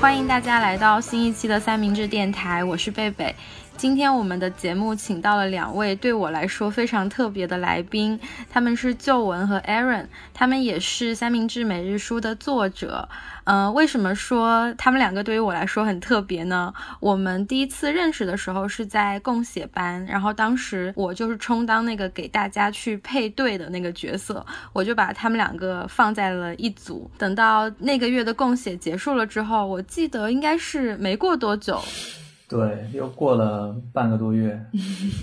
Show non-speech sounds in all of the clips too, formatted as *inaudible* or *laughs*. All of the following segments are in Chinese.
欢迎大家来到新一期的三明治电台，我是贝贝。今天我们的节目请到了两位对我来说非常特别的来宾，他们是旧文和 Aaron，他们也是三明治每日书的作者。嗯，为什么说他们两个对于我来说很特别呢？我们第一次认识的时候是在共写班，然后当时我就是充当那个给大家去配对的那个角色，我就把他们两个放在了一组。等到那个月的共写结束了之后，我记得应该是没过多久。对，又过了半个多月。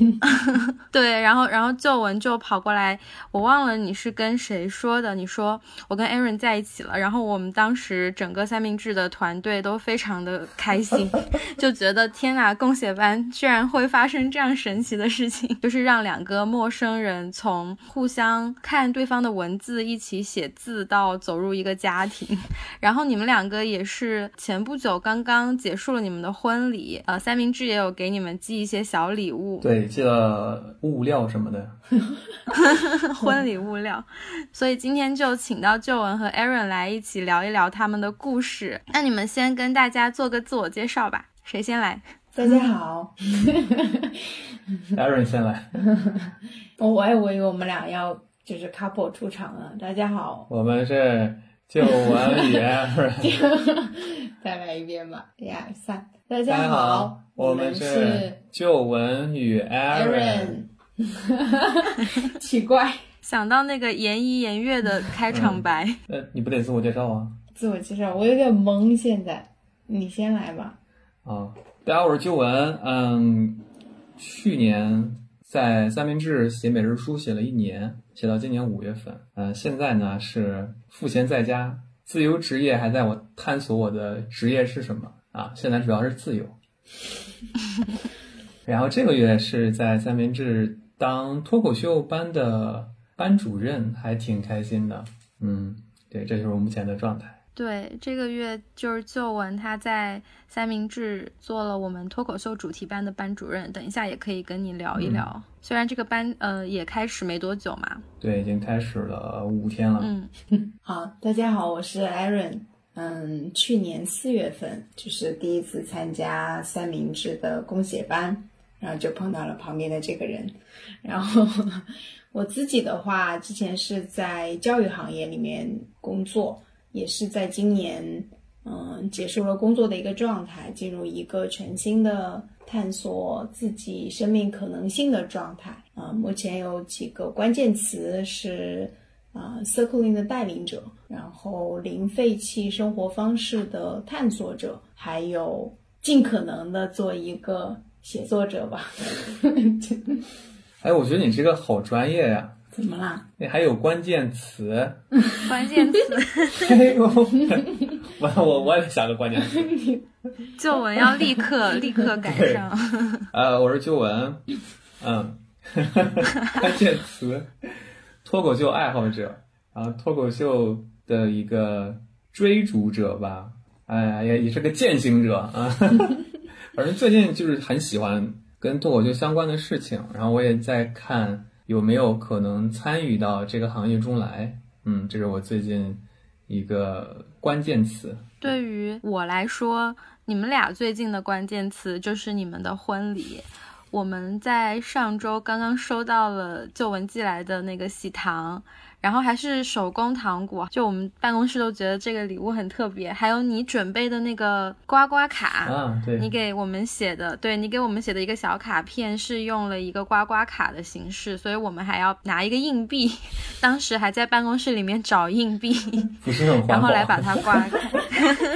*laughs* 对，然后然后旧文就跑过来，我忘了你是跟谁说的，你说我跟 Aaron 在一起了，然后我们当时整个三明治的团队都非常的开心，*laughs* 就觉得天呐，共写班居然会发生这样神奇的事情，*laughs* 就是让两个陌生人从互相看对方的文字一起写字到走入一个家庭，然后你们两个也是前不久刚刚结束了你们的婚礼，呃。三明治也有给你们寄一些小礼物，对，寄了物料什么的，*laughs* *laughs* 婚礼物料。所以今天就请到旧文和 Aaron 来一起聊一聊他们的故事。那你们先跟大家做个自我介绍吧，谁先来？大家好，*laughs* Aaron 先来。我我还以为我们俩要就是 couple 出场了。大家好，我们是旧文与 Aaron。*laughs* 再来一遍吧，一二三。大家好，我们是旧文与 Aaron。奇怪，*laughs* 想到那个言一言月的开场白。呃，你不得自我介绍啊？自我介绍，我有点懵，现在你先来吧。啊，大家好，我是旧文。嗯，去年在三明治写每日书写了一年，写到今年五月份。嗯，现在呢是赋闲在家，自由职业还在我探索我的职业是什么。啊，现在主要是自由。然后这个月是在三明治当脱口秀班的班主任，还挺开心的。嗯，对，这就是我目前的状态。对，这个月就是旧文他在三明治做了我们脱口秀主题班的班主任，等一下也可以跟你聊一聊。虽然这个班呃也开始没多久嘛。对，已经开始了五天了。嗯，*laughs* 好，大家好，我是 Aaron。嗯，去年四月份就是第一次参加三明治的公写班，然后就碰到了旁边的这个人。然后我自己的话，之前是在教育行业里面工作，也是在今年嗯结束了工作的一个状态，进入一个全新的探索自己生命可能性的状态。啊，目前有几个关键词是。啊，circling 的带领者，然后零废弃生活方式的探索者，还有尽可能的做一个写作者吧。*laughs* 哎，我觉得你这个好专业呀！怎么啦？你还有关键词？关键词？哎呦，我 *laughs* 我我也想个关键词。旧文要立刻 *laughs* 立刻赶上。呃，我是旧文。嗯，*laughs* 关键词。脱口秀爱好者，然后脱口秀的一个追逐者吧，哎呀，也也是个践行者啊。反正最近就是很喜欢跟脱口秀相关的事情，然后我也在看有没有可能参与到这个行业中来。嗯，这是我最近一个关键词。对于我来说，你们俩最近的关键词就是你们的婚礼。我们在上周刚刚收到了旧闻寄来的那个喜糖。然后还是手工糖果，就我们办公室都觉得这个礼物很特别。还有你准备的那个刮刮卡，啊，对，你给我们写的，对你给我们写的一个小卡片是用了一个刮刮卡的形式，所以我们还要拿一个硬币，*laughs* 当时还在办公室里面找硬币，*laughs* 然后来把它刮开。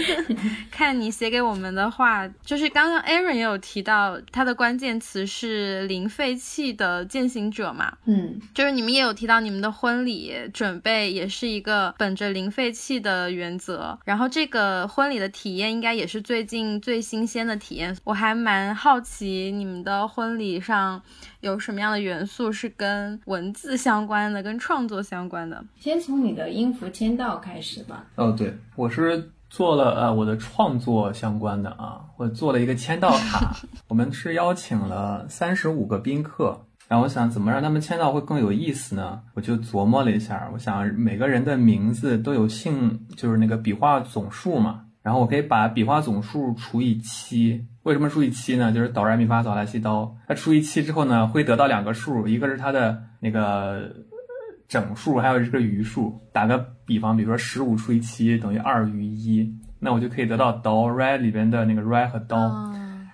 *laughs* 看你写给我们的话，就是刚刚 Aaron 也有提到，他的关键词是零废弃的践行者嘛，嗯，就是你们也有提到你们的婚礼。准备也是一个本着零废弃的原则，然后这个婚礼的体验应该也是最近最新鲜的体验。我还蛮好奇你们的婚礼上有什么样的元素是跟文字相关的，跟创作相关的。先从你的音符签到开始吧。哦，对，我是做了呃我的创作相关的啊，我做了一个签到卡。*laughs* 我们是邀请了三十五个宾客。然后我想怎么让他们签到会更有意思呢？我就琢磨了一下，我想每个人的名字都有姓，就是那个笔画总数嘛。然后我可以把笔画总数除以七。为什么除以七呢？就是哆来咪发嗦来西哆，它除以七之后呢，会得到两个数，一个是它的那个整数，还有一个余数。打个比方，比如说十五除以七等于二余一，那我就可以得到哆来里边的那个来和哆。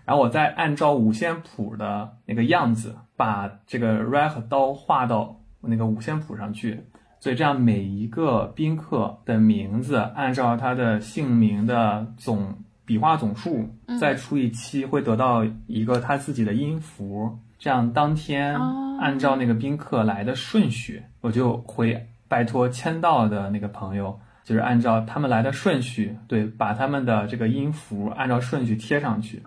然后我再按照五线谱的那个样子，把这个 re 和刀画到那个五线谱上去，所以这样每一个宾客的名字按照他的姓名的总笔画总数再除以七，会得到一个他自己的音符。这样当天按照那个宾客来的顺序，我就会拜托签到的那个朋友，就是按照他们来的顺序，对，把他们的这个音符按照顺序贴上去。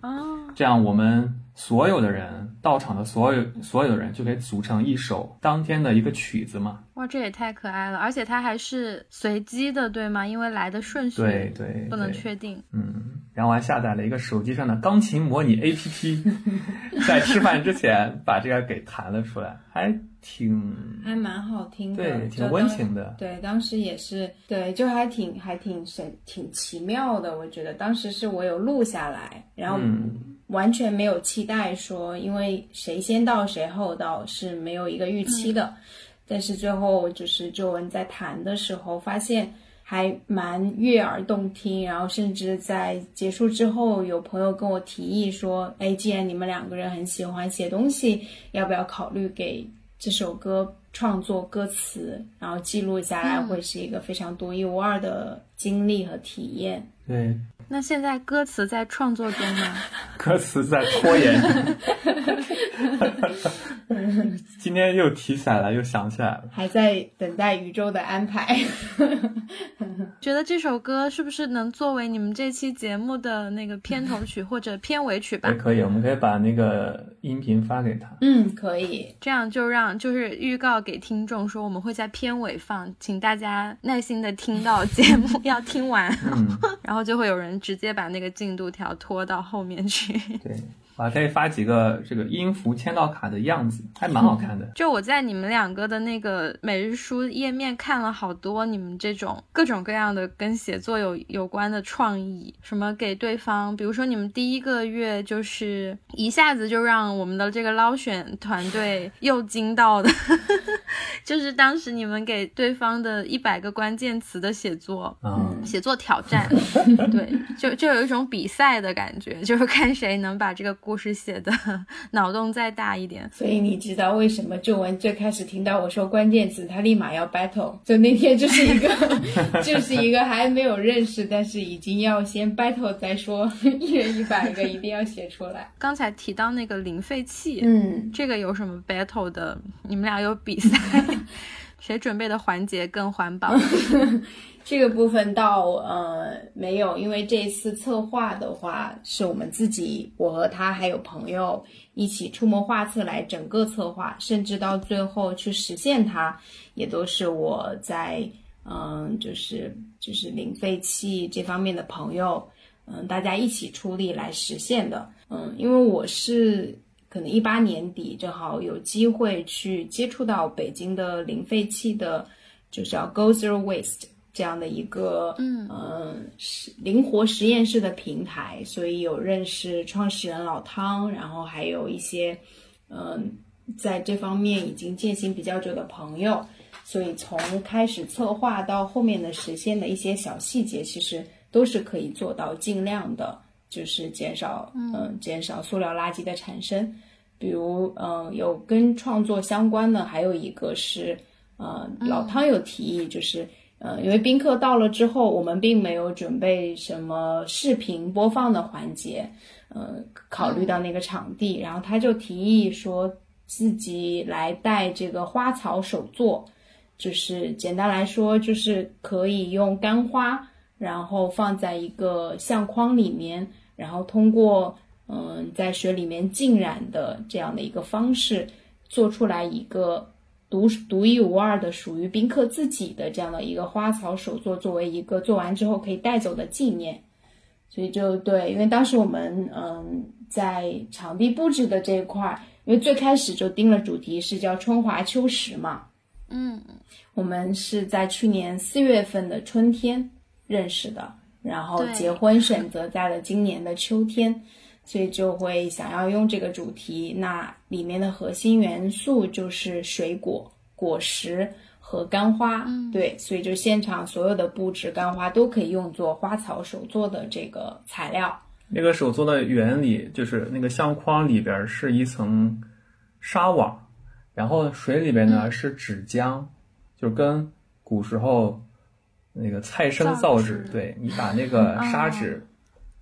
这样，我们所有的人到场的所有所有的人就可以组成一首当天的一个曲子嘛？哇，这也太可爱了！而且它还是随机的，对吗？因为来的顺序对对不能确定。嗯，然后我还下载了一个手机上的钢琴模拟 APP，*laughs* 在吃饭之前把这个给弹了出来，还挺还蛮好听的，对，挺温情的。对，当时也是对，就还挺还挺神挺奇妙的。我觉得当时是我有录下来，然后。完全没有期待说，因为谁先到谁后到是没有一个预期的，但是最后就是周文在弹的时候，发现还蛮悦耳动听，然后甚至在结束之后，有朋友跟我提议说，哎，既然你们两个人很喜欢写东西，要不要考虑给这首歌创作歌词，然后记录下来，会是一个非常独一无二的经历和体验。对。那现在歌词在创作中吗？*laughs* 歌词在拖延。*laughs* 今天又提起来了，又想起来了，还在等待宇宙的安排。*laughs* 觉得这首歌是不是能作为你们这期节目的那个片头曲或者片尾曲吧？也可以，我们可以把那个音频发给他。嗯，可以。这样就让就是预告给听众说，我们会在片尾放，请大家耐心的听到节目要听完，然后就会有人直接把那个进度条拖到后面去。对。啊，可以发几个这个音符签到卡的样子，还蛮好看的。就我在你们两个的那个每日书页面看了好多你们这种各种各样的跟写作有有关的创意，什么给对方，比如说你们第一个月就是一下子就让我们的这个捞选团队又惊到的，就是当时你们给对方的一百个关键词的写作，嗯写作挑战，*laughs* 对，就就有一种比赛的感觉，就是看谁能把这个。故事写的 *laughs* 脑洞再大一点，所以你知道为什么周文最开始听到我说关键词，他立马要 battle。就那天就是一个，*laughs* 就是一个还没有认识，但是已经要先 battle 再说，一人一百个一定要写出来。刚才提到那个零废弃，嗯，这个有什么 battle 的？你们俩有比赛，*laughs* 谁准备的环节更环保？*laughs* 这个部分倒呃没有，因为这次策划的话是我们自己，我和他还有朋友一起出谋划策来整个策划，甚至到最后去实现它，也都是我在嗯就是就是零废弃这方面的朋友，嗯大家一起出力来实现的，嗯因为我是可能一八年底正好有机会去接触到北京的零废弃的，就是要 Go Zero Waste。这样的一个嗯实灵活实验室的平台，所以有认识创始人老汤，然后还有一些嗯在这方面已经践行比较久的朋友，所以从开始策划到后面的实现的一些小细节，其实都是可以做到尽量的，就是减少嗯减少塑料垃圾的产生。比如嗯有跟创作相关的，还有一个是呃老汤有提议就是。呃，因为宾客到了之后，我们并没有准备什么视频播放的环节，呃，考虑到那个场地，然后他就提议说自己来带这个花草手作，就是简单来说，就是可以用干花，然后放在一个相框里面，然后通过嗯在水里面浸染的这样的一个方式，做出来一个。独独一无二的属于宾客自己的这样的一个花草手作，作为一个做完之后可以带走的纪念，所以就对，因为当时我们嗯在场地布置的这一块儿，因为最开始就定了主题是叫春华秋实嘛，嗯，我们是在去年四月份的春天认识的，然后结婚选择在了今年的秋天，所以就会想要用这个主题。那里面的核心元素就是水果、果实和干花，对，所以就现场所有的布置干花都可以用作花草手做的这个材料。那个手做的原理就是那个相框里边是一层纱网，然后水里边呢是纸浆，就跟古时候那个菜生造纸，对你把那个砂纸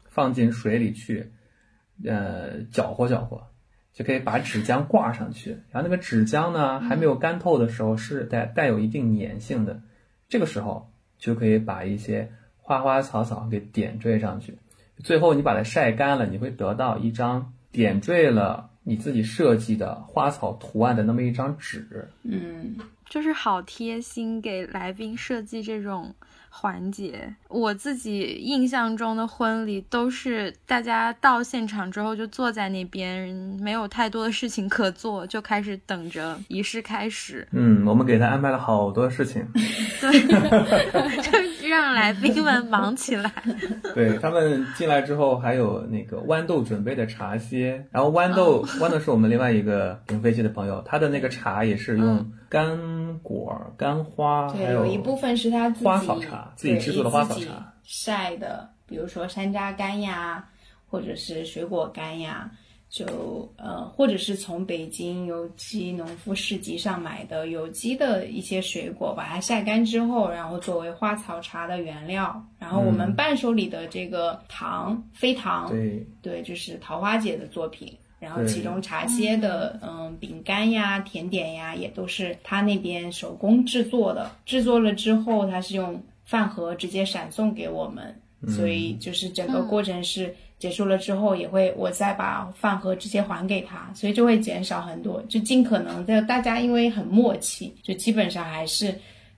放进水里去，呃，搅和搅和，就可以把纸浆挂上去。然后那个纸浆呢还没有干透的时候是带带有一定粘性的，这个时候就可以把一些花花草草给点缀上去。最后你把它晒干了，你会得到一张点缀了你自己设计的花草图案的那么一张纸。嗯，就是好贴心，给来宾设计这种环节。我自己印象中的婚礼都是大家到现场之后就坐在那边，没有太多的事情可做，就开始等着仪式开始，嗯，我们给他安排了好多事情，*laughs* 对 *laughs* 就让来宾们忙起来。*laughs* 对他们进来之后还有那个豌豆准备的茶歇，然后豌豆、豌豆是我们另外一个零飞机的朋友，他的那个茶也是用干果、干花，还对，有一部分是他自己花草茶自己对制作的花草茶晒的，比如说山楂干呀，或者是水果干呀，就呃，或者是从北京有机农夫市集上买的有机的一些水果，把它晒干之后，然后作为花草茶的原料。然后我们伴手礼的这个糖，飞糖，对对，就是桃花姐的作品。然后其中茶歇的，嗯，饼干呀、甜点呀，也都是他那边手工制作的。制作了之后，他是用饭盒直接闪送给我们，所以就是整个过程是结束了之后，也会我再把饭盒直接还给他，所以就会减少很多，就尽可能的大家因为很默契，就基本上还是。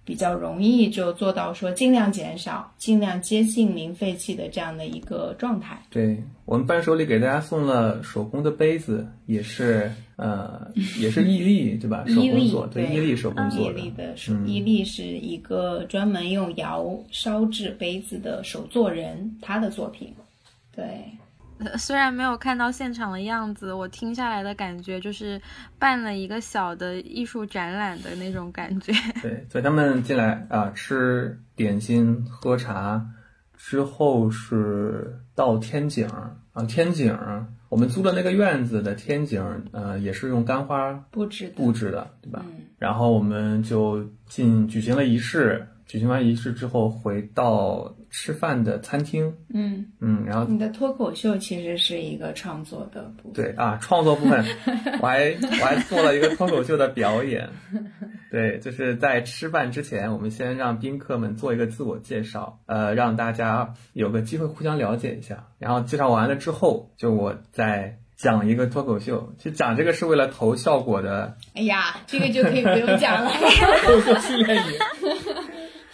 比较容易就做到说尽量减少、尽量接近零废弃的这样的一个状态。对，我们伴手礼给大家送了手工的杯子，也是呃，也是 *laughs* 伊利对吧？手工做，对，对伊利手工伊做的。利的手，嗯伊利是一个专门用窑烧制杯子的手作人，他的作品。对，呃虽然没有看到现场的样子，我听下来的感觉就是办了一个小的艺术展览的那种感觉。*laughs* 对，所以他们进来啊，吃点心、喝茶之后是到天井啊，天井我们租的那个院子的天井，呃，也是用干花布置布置的，对吧？嗯然后我们就进举行了仪式，举行完仪式之后回到吃饭的餐厅，嗯，嗯，然后你的脱口秀其实是一个创作的部分。对啊，创作部分，我还我还做了一个脱口秀的表演。对，就是在吃饭之前，我们先让宾客们做一个自我介绍，呃，让大家有个机会互相了解一下。然后介绍完了之后，就我再讲一个脱口秀。其实讲这个是为了投效果的哎呀，这个就可以不用讲了。*laughs* 脱口秀训练营。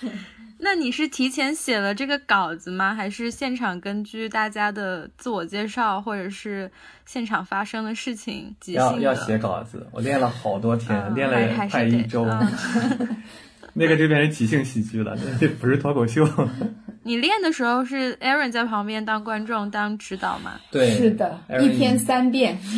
*laughs* 那你是提前写了这个稿子吗？还是现场根据大家的自我介绍，或者是现场发生的事情即兴？要要写稿子，我练了好多天，嗯练了快一周。嗯 *laughs* 那个就变成即兴喜剧了，那这不是脱口秀。你练的时候是 Aaron 在旁边当观众当指导吗？对，是的，Aaron 一天三遍。*laughs*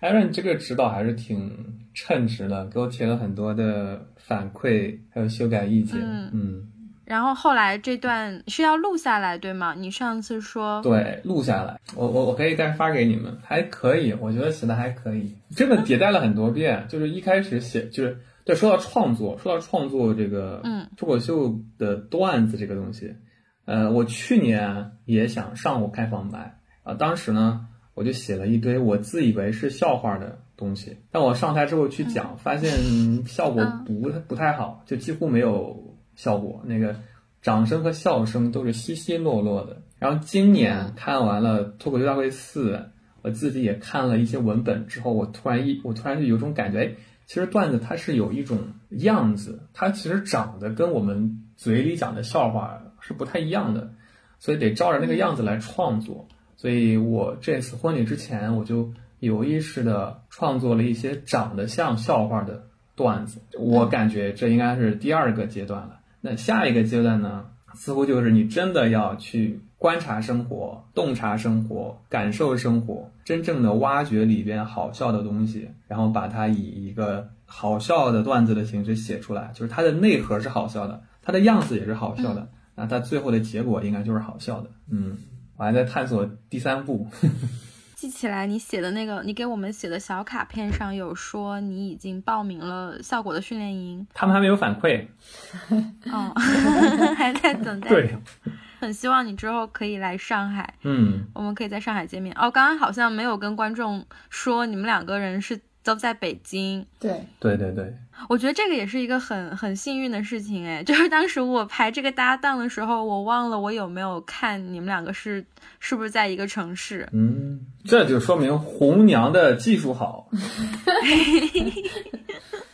Aaron 这个指导还是挺称职了，给我提了很多的反馈，还有修改意见。嗯嗯，然后后来这段是要录下来，对吗？你上次说，对，录下来，我我我可以再发给你们，还可以，我觉得写的还可以，真的迭代了很多遍。就是一开始写，就是对，说到创作，说到创作这个，嗯，脱口秀的段子这个东西，呃，我去年也想上过开放麦啊、当时呢，我就写了一堆我自以为是笑话的东西，但我上台之后去讲，发现效果不不太好，就几乎没有效果，那个掌声和笑声都是稀稀落落的。然后今年看完了《脱口秀大会四》，我自己也看了一些文本之后，我突然一我突然就有种感觉，哎，其实段子它是有一种样子，它其实长得跟我们嘴里讲的笑话是不太一样的。所以得照着那个样子来创作。所以我这次婚礼之前，我就有意识的创作了一些长得像笑话的段子。我感觉这应该是第二个阶段了。那下一个阶段呢，似乎就是你真的要去观察生活、洞察生活、感受生活，真正的挖掘里边好笑的东西，然后把它以一个好笑的段子的形式写出来。就是它的内核是好笑的，它的样子也是好笑的，那它最后的结果应该就是好笑的。嗯，我还在探索第三步。*laughs* 记起来，你写的那个，你给我们写的小卡片上有说你已经报名了效果的训练营，他们还没有反馈，哦，*laughs* 还在等待。对，很希望你之后可以来上海，嗯，我们可以在上海见面。哦，刚刚好像没有跟观众说你们两个人是都在北京，对，对对对，我觉得这个也是一个很很幸运的事情，哎，*laughs* 就是当时我排这个搭档的时候，我忘了我有没有看你们两个是是不是在一个城市，嗯，这就说明红娘的技术好，*laughs*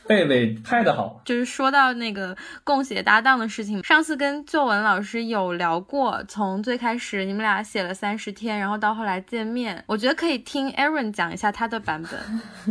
贝贝拍的好，就是说到那个共写搭档的事情，上次跟作文老师有聊过，从最开始你们俩写了三十天，然后到后来见面，我觉得可以听 Aaron 讲一下他的版本。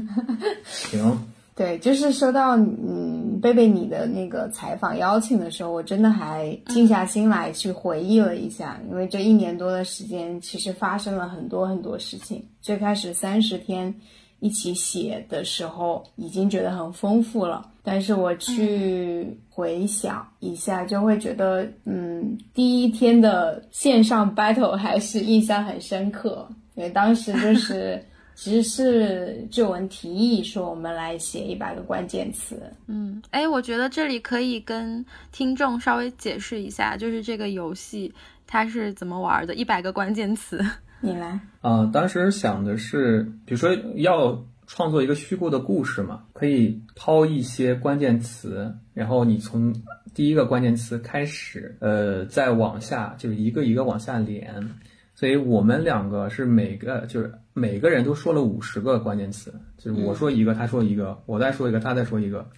*laughs* 行，对，就是收到嗯贝贝你的那个采访邀请的时候，我真的还静下心来去回忆了一下，因为这一年多的时间，其实发生了很多很多事情。最开始三十天一起写的时候，已经觉得很丰富了，但是我去回想一下，就会觉得嗯，第一天的线上 battle 还是印象很深刻，因为当时就是。*laughs* 其实是志文提议说我们来写一百个关键词，嗯，哎，我觉得这里可以跟听众稍微解释一下，就是这个游戏它是怎么玩的，一百个关键词。你来，啊、当时想的是，比如说要创作一个虚构的故事嘛，可以抛一些关键词，然后你从第一个关键词开始，呃，再往下，就是一个一个往下连。所以我们两个是每个就是每个人都说了五十个关键词，就是我说一个，他说一个，我再说一个，他再说一个，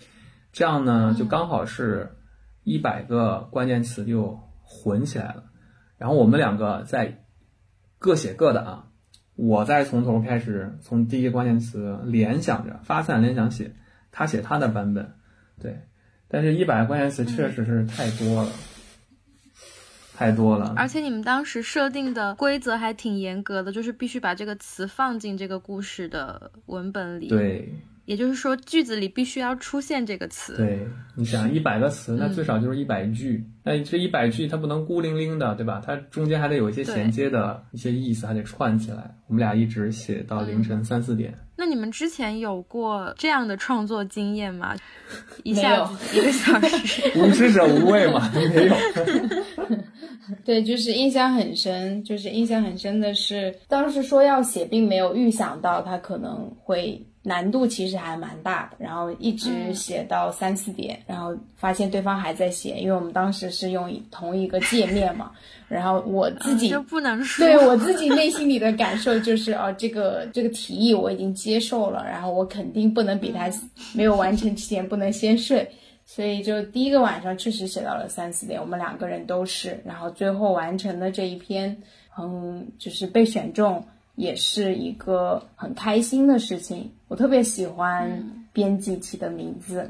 这样呢就刚好是一百个关键词就混起来了。然后我们两个再各写各的啊，我再从头开始，从第一个关键词联想着发散联想写，他写他的版本，对。但是，一百个关键词确实是太多了，太多了。而且你们当时设定的规则还挺严格的，就是必须把这个词放进这个故事的文本里。，对也就是说句子里必须要出现这个词。对，你想一百个词，那最少就是一百句。那这一百句它不能孤零零的，对吧？它中间还得有一些衔接的一些意思，还得串起来。我们俩一直写到凌晨三四点。那你们之前有过这样的创作经验吗？*laughs* 一下子一个小时。*laughs* 无知者无畏嘛，没有。*laughs* 对，就是印象很深，就是印象很深的是，当时说要写，并没有预想到它可能会难度其实还蛮大的，然后一直写到三四点，然后发现对方还在写，因为我们当时是用同一个界面嘛，*laughs* 然后我自己就不能说。对我自己内心里的感受就是，哦，这个这个提议我已经接受了，然后我肯定不能比他没有完成之前不能先睡，所以就第一个晚上确实写到了三四点，我们两个人都是，然后最后完成的这一篇，嗯，就是被选中，也是一个很开心的事情。我特别喜欢编辑起的名字，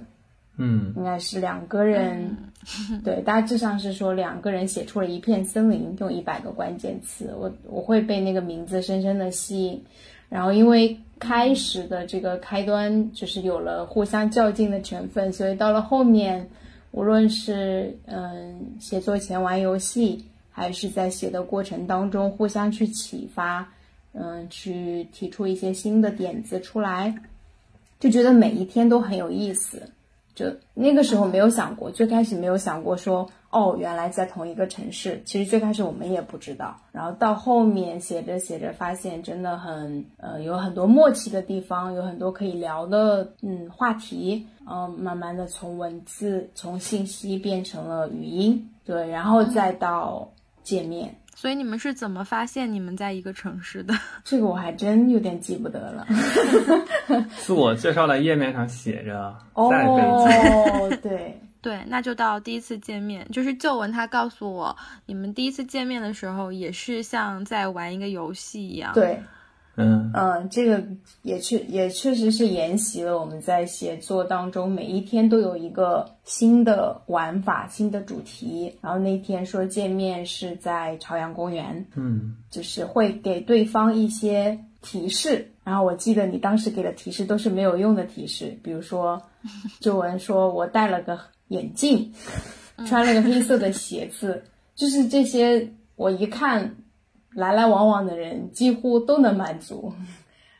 嗯，应该是两个人，*laughs* 对，大致上是说两个人写出了一片森林，用一百个关键词，我我会被那个名字深深的吸引。然后因为开始的这个开端就是有了互相较劲的成分，所以到了后面，无论是嗯写作前玩游戏，还是在写的过程当中互相去启发，嗯，去提出一些新的点子出来，就觉得每一天都很有意思。就那个时候没有想过，最开始没有想过说，哦，原来在同一个城市。其实最开始我们也不知道，然后到后面写着写着，发现真的很呃有很多默契的地方，有很多可以聊的嗯话题，嗯、慢慢的从文字从信息变成了语音，对，然后再到界面。所以你们是怎么发现你们在一个城市的？*laughs* 这个我还真有点记不得了。*laughs* 自我介绍的页面上写着 *laughs* 在北京。哦，对，对，那就到第一次见面，就是旧闻他告诉我，你们第一次见面的时候也是像在玩一个游戏一样。对，嗯嗯，这个也确也确实是沿袭了我们在写作当中每一天都有一个新的玩法、新的主题。然后那天说见面是在朝阳公园，嗯就是会给对方一些提示。然后我记得你当时给的提示都是没有用的提示，比如说，*laughs* 周文说我戴了个眼镜，穿了个黑色的鞋子，就是这些，我一看来来往往的人几乎都能满足。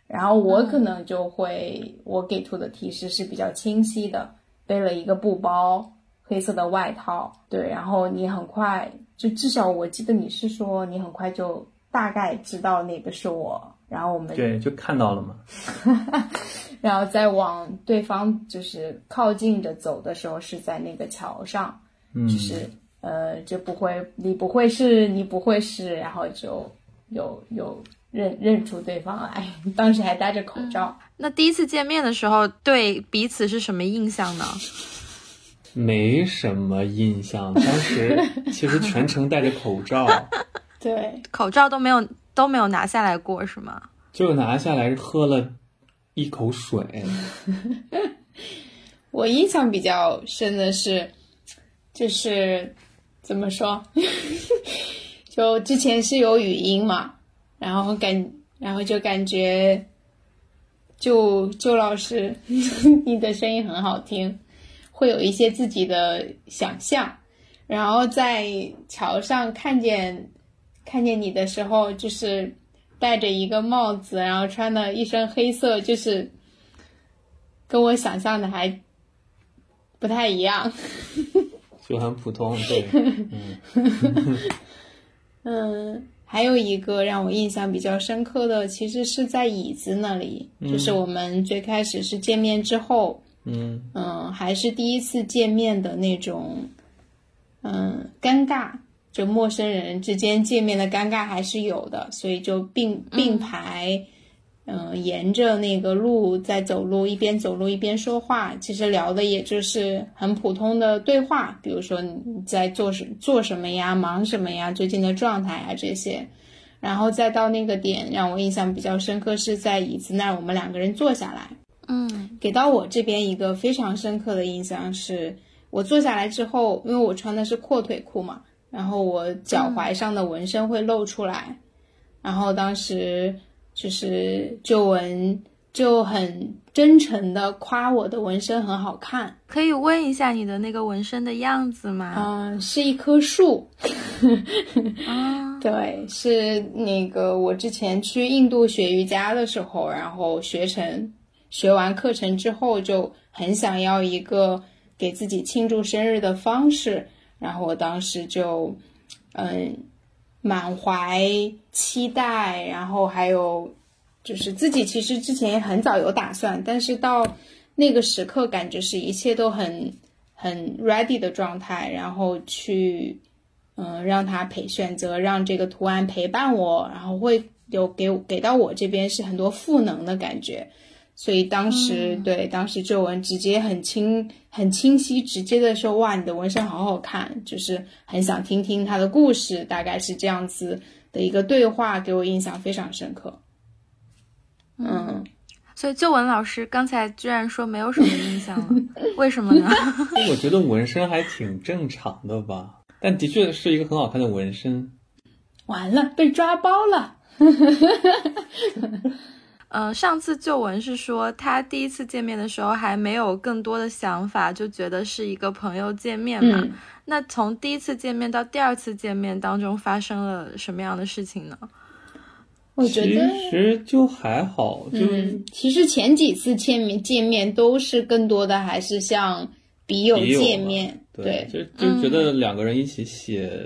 然后我可能就会，我给出的提示是比较清晰的，背了一个布包，黑色的外套，对，然后你很快就至少我记得你是说你很快就大概知道哪个是我，然后我们对，就看到了嘛。*laughs* 然后再往对方就是靠近着走的时候，是在那个桥上，嗯，就是呃，就不会你不会是你不会是，然后就有有认认出对方来，当时还戴着口罩。那第一次见面的时候，对彼此是什么印象呢？没什么印象，当时 *laughs* 其实全程戴着口罩，对，口罩都没有都没有拿下来过，是吗？就拿下来喝了一口水。*laughs* 我印象比较深的是，就是怎么说，*laughs* 就之前是有语音嘛，然后感，然后就感觉，就就老师，*laughs* 你的声音很好听，会有一些自己的想象，然后在桥上看见看见你的时候，就是戴着一个帽子，然后穿的一身黑色，就是跟我想象的还不太一样。*laughs* 就很普通，对，*laughs* 嗯。嗯，还有一个让我印象比较深刻的，其实是在椅子那里，就是我们最开始是见面之后，嗯。嗯，还是第一次见面的那种，嗯，尴尬，就陌生人之间见面的尴尬还是有的，所以就并并排，嗯、沿着那个路在走路，一边走路一边说话，其实聊的也就是很普通的对话，比如说你在做什做什么呀，忙什么呀，最近的状态啊这些。然后再到那个点，让我印象比较深刻，是在椅子那儿，我们两个人坐下来，嗯。给到我这边一个非常深刻的印象是，我坐下来之后，因为我穿的是阔腿裤嘛，然后我脚踝上的纹身会露出来，然后当时就是就文就很真诚的夸我的纹身很好看，可以问一下你的那个纹身的样子吗？嗯、是一棵树，*laughs* 啊，对，是那个我之前去印度学瑜伽的时候，然后学成学完课程之后，就很想要一个给自己庆祝生日的方式，然后我当时就嗯满怀期待，然后还有就是自己其实之前很早有打算，但是到那个时刻感觉是一切都很很 ready 的状态，然后去。嗯，让他陪选择让这个图案陪伴我，然后会有给给到我这边是很多赋能的感觉，所以当时、对当时皱纹直接很清很清晰直接的说哇你的纹身好好看，就是很想听听他的故事，大概是这样子的一个对话，给我印象非常深刻。嗯，所以旧文老师刚才居然说没有什么印象了，为什么呢？*laughs* 我觉得纹身还挺正常的吧，但的确是一个很好看的纹身。完了被抓包了。*laughs* 嗯，上次旧闻是说他第一次见面的时候还没有更多的想法，就觉得是一个朋友见面嘛。嗯那从第一次见面到第二次见面当中发生了什么样的事情呢？我觉得其实就还好，就嗯，其实前几次见面见面都是更多的还是像笔友见面，对，就就觉得两个人一起写。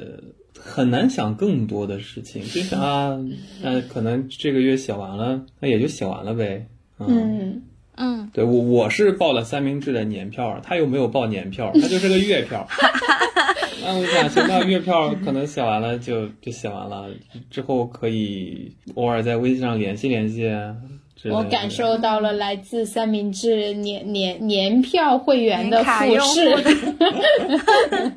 很难想更多的事情，就想啊，那可能这个月写完了，那也就写完了呗。嗯，嗯，对我我是报了三明治的年票，他又没有报年票，*laughs* 他就是个月票。*laughs* 那我想，行，那月票可能写完了就就写完了，之后可以偶尔在微信上联系联系，我感受到了来自三明治年年年票会员的俯视。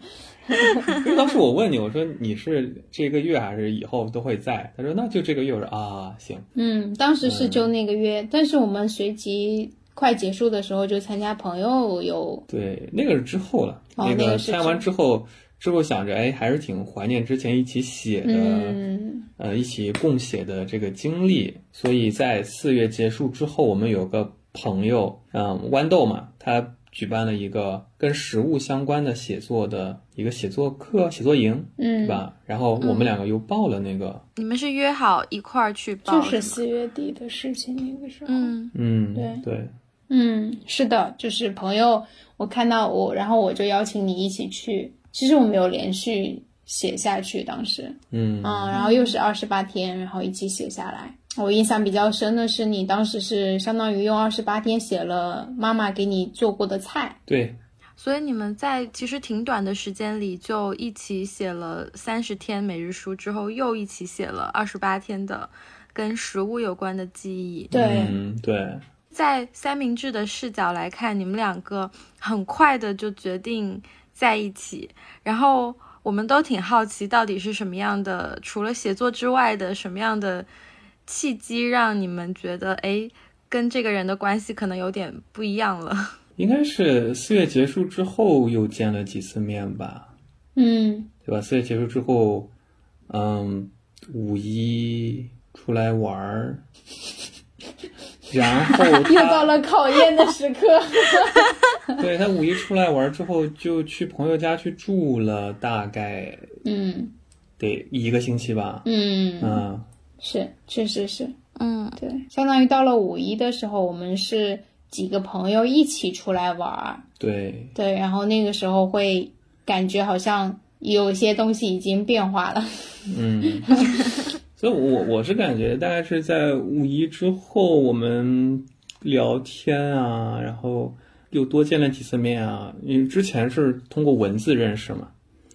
*laughs* *laughs* 因为当时我问你，我说你是这个月还是以后都会在？他说那就这个月。我说啊，行。嗯，当时是就那个月，但是我们随即快结束的时候就参加朋友有。对，那个是之后了。那个参加完之后，之后想着，哎，还是挺怀念之前一起写的，呃，一起共写的这个经历。所以在四月结束之后，我们有个朋友，嗯，豌豆嘛，他。举办了一个跟食物相关的写作的一个写作课、写作营，嗯，对吧？然后我们两个又报了那个。你们是约好一块儿去报？就是四月底的事情，那个时候。嗯嗯，对对，嗯，是的，就是朋友，我看到我，然后我就邀请你一起去。其实我没有连续写下去，当时，嗯嗯，然后又是二十八天，然后一起写下来。我印象比较深的是，你当时是相当于用二十八天写了妈妈给你做过的菜。对，所以你们在其实挺短的时间里就一起写了三十天每日书，之后又一起写了二十八天的跟食物有关的记忆。对，对，在三明治的视角来看，你们两个很快的就决定在一起，然后我们都挺好奇，到底是什么样的，除了写作之外的什么样的。契机让你们觉得，哎，跟这个人的关系可能有点不一样了。*laughs* 应该是四月结束之后又见了几次面吧？嗯，对吧？四月结束之后，嗯，五一出来玩儿，然后 *laughs* 又到了考验的时刻。*laughs* 对他五一出来玩之后，就去朋友家去住了，大概嗯，得一个星期吧。嗯嗯。是，确实是，嗯，对，相当于到了五一的时候，我们是几个朋友一起出来玩儿，对，对，然后那个时候会感觉好像有些东西已经变化了，嗯，*laughs* 所以我我是感觉大概是在五一之后，我们聊天啊，然后又多见了几次面啊，因为之前是通过文字认识嘛。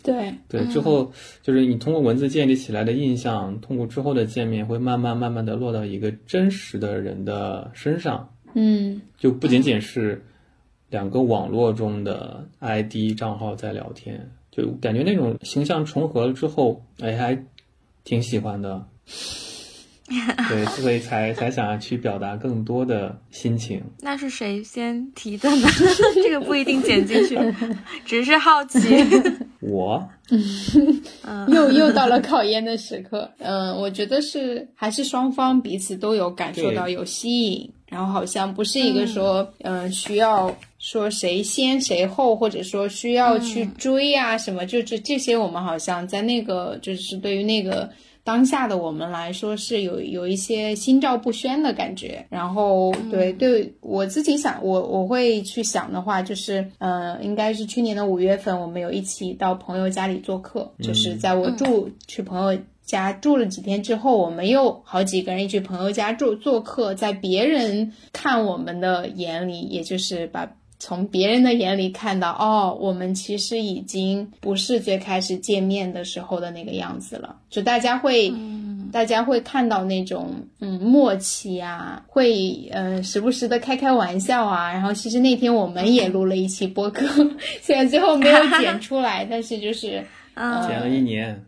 对对，之后就是你通过文字建立起来的印象，通过之后的见面，会慢慢慢慢的落到一个真实的人的身上。嗯，就不仅仅是两个网络中的 ID 账号在聊天，就感觉那种形象重合了之后，哎，还挺喜欢的。*laughs* 对，所以才才想要去表达更多的心情。*laughs* 那是谁先提的呢？*laughs* 这个不一定剪进去，只是好奇。我，嗯，又又到了考验的时刻。嗯，我觉得是还是双方彼此都有感受到有吸引，然后好像不是一个说，嗯，需要说谁先谁后，或者说需要去追啊什么，就这这些，我们好像在那个就是对于那个。当下的我们来说是有有一些心照不宣的感觉，然后对对我自己想，我我会去想的话，就是呃，应该是去年的五月份，我们有一起到朋友家里做客，就是在我住去朋友家住了几天之后，我们又好几个人一去朋友家住做客，在别人看我们的眼里，也就是把。从别人的眼里看到，哦，我们其实已经不是最开始见面的时候的那个样子了。就大家会，大家会看到那种，嗯，默契啊，会，嗯，时不时的开开玩笑啊。然后其实那天我们也录了一期播客，*laughs* 虽然最后没有剪 *laughs* 出来，但是就是，剪了一年，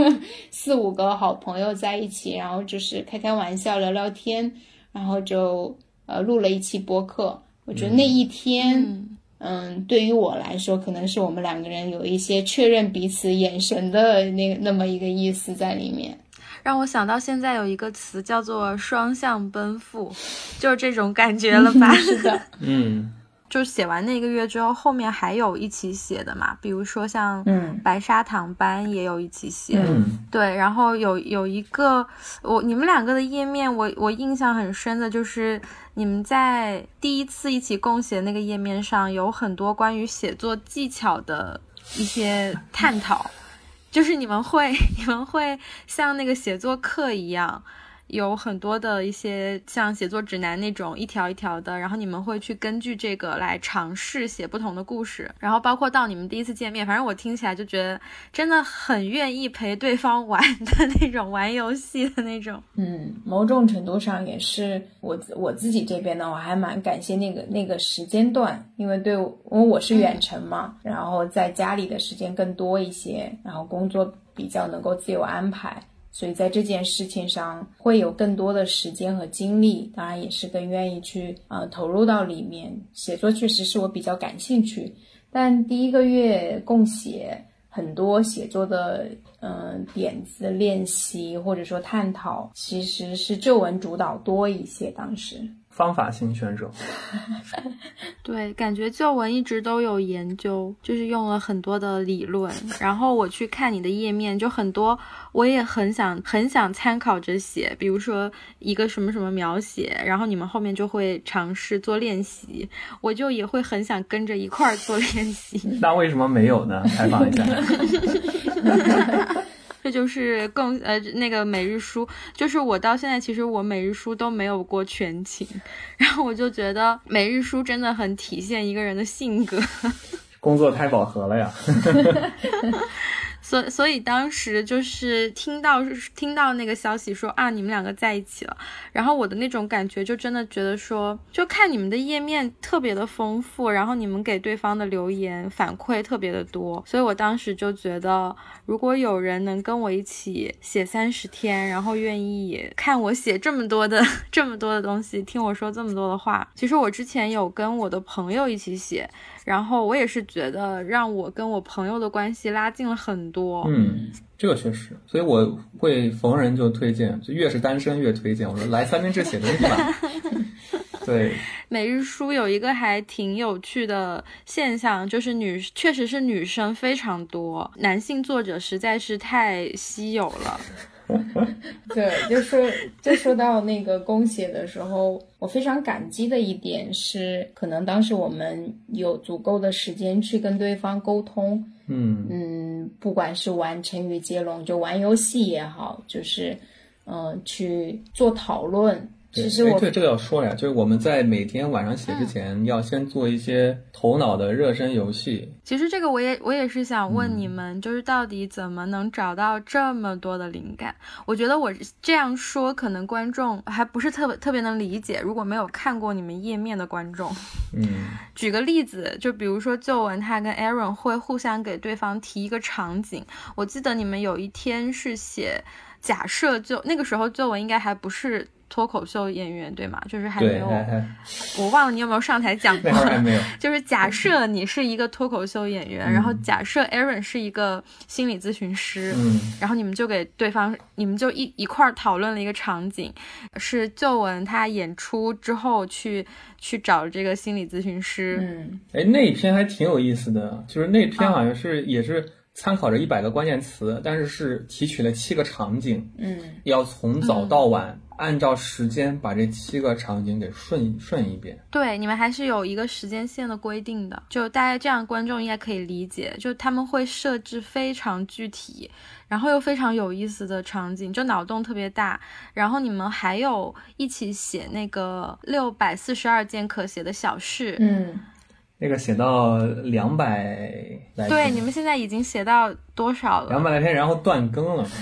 *laughs* 四五个好朋友在一起，然后就是开开玩笑、聊聊天，然后就，呃，录了一期播客。我觉得那一天，嗯，对于我来说，可能是我们两个人有一些确认彼此眼神的那那么一个意思在里面，让我想到现在有一个词叫做双向奔赴，就是这种感觉了吧？*laughs* 是的，嗯。就写完那个月之后，后面还有一起写的嘛，比如说像白砂糖班也有一起写，嗯对，然后有有一个我你们两个的页面，我我印象很深的就是你们在第一次一起共写那个页面上有很多关于写作技巧的一些探讨，就是你们会 *laughs* 你们会像那个写作课一样。有很多的一些像写作指南那种一条一条的，然后你们会去根据这个来尝试写不同的故事，然后包括到你们第一次见面，反正我听起来就觉得真的很愿意陪对方玩的那种，玩游戏的那种。嗯，某种程度上也是我我自己这边呢，我还蛮感谢那个那个时间段，因为对，因为我是远程嘛，然后在家里的时间更多一些，然后工作比较能够自由安排。所以在这件事情上会有更多的时间和精力，当然也是更愿意去呃投入到里面。写作确实是我比较感兴趣，但第一个月共写很多写作的嗯点子练习或者说探讨，其实是旧文主导多一些。当时。方法型选手，*laughs* 对，感觉旧文一直都有研究，就是用了很多的理论。然后我去看你的页面，就很多，我也很想很想参考着写。比如说一个什么什么描写，然后你们后面就会尝试做练习，我就也会很想跟着一块儿做练习。那为什么没有呢？采访一下。这就是更呃那个每日书，就是我到现在其实我每日书都没有过全勤，然后我就觉得每日书真的很体现一个人的性格。*laughs* 工作太饱和了呀。*laughs* 所所以当时就是听到听到那个消息说啊你们两个在一起了，然后我的那种感觉就真的觉得说，就看你们的页面特别的丰富，然后你们给对方的留言反馈特别的多，所以我当时就觉得，如果有人能跟我一起写三十天，然后愿意看我写这么多的这么多的东西，听我说这么多的话，其实我之前有跟我的朋友一起写。然后我也是觉得让我跟我朋友的关系拉近了很多。嗯，这个确实，所以我会逢人就推荐，就越是单身越推荐。我说来三明治写东西吧。*laughs* 对，每日书有一个还挺有趣的现象，就是女确实是女生非常多，男性作者实在是太稀有了。*laughs* 对，就说就说到那个公写的时候，我非常感激的一点是，可能当时我们有足够的时间去跟对方沟通，嗯嗯，不管是玩成语接龙，就玩游戏也好，就是嗯去做讨论。其实我对这个要说呀，就是我们在每天晚上写之前，要先做一些头脑的热身游戏。其实这个我也我也是想问你们，就是到底怎么能找到这么多的灵感？我觉得我这样说，可能观众还不是特别特别能理解。如果没有看过你们页面的观众，嗯，*laughs* 举个例子，就比如说旧文他跟 Aaron 会互相给对方提一个场景。我记得你们有一天是写假设，就那个时候旧文应该还不是。脱口秀演员对吗？就是还没有，我忘了你有没有上台讲过。没有。*laughs* 就是假设你是一个脱口秀演员，然后假设 Aaron 是一个心理咨询师，嗯，然后你们就给对方，你们就一一块儿讨论了一个场景，是旧文他演出之后去去找这个心理咨询师。嗯，哎，那一篇还挺有意思的，就是那篇好像是也是参考着一百个关键词，但是是提取了七个场景，嗯，要从早到晚。按照时间把这七个场景给顺顺一遍。对，你们还是有一个时间线的规定的，就大家这样，观众应该可以理解。就他们会设置非常具体，然后又非常有意思的场景，就脑洞特别大。然后你们还有一起写那个六百四十二件可写的小事，嗯，那个写到两百来。对，你们现在已经写到多少了？两百来天，然后断更了。*laughs*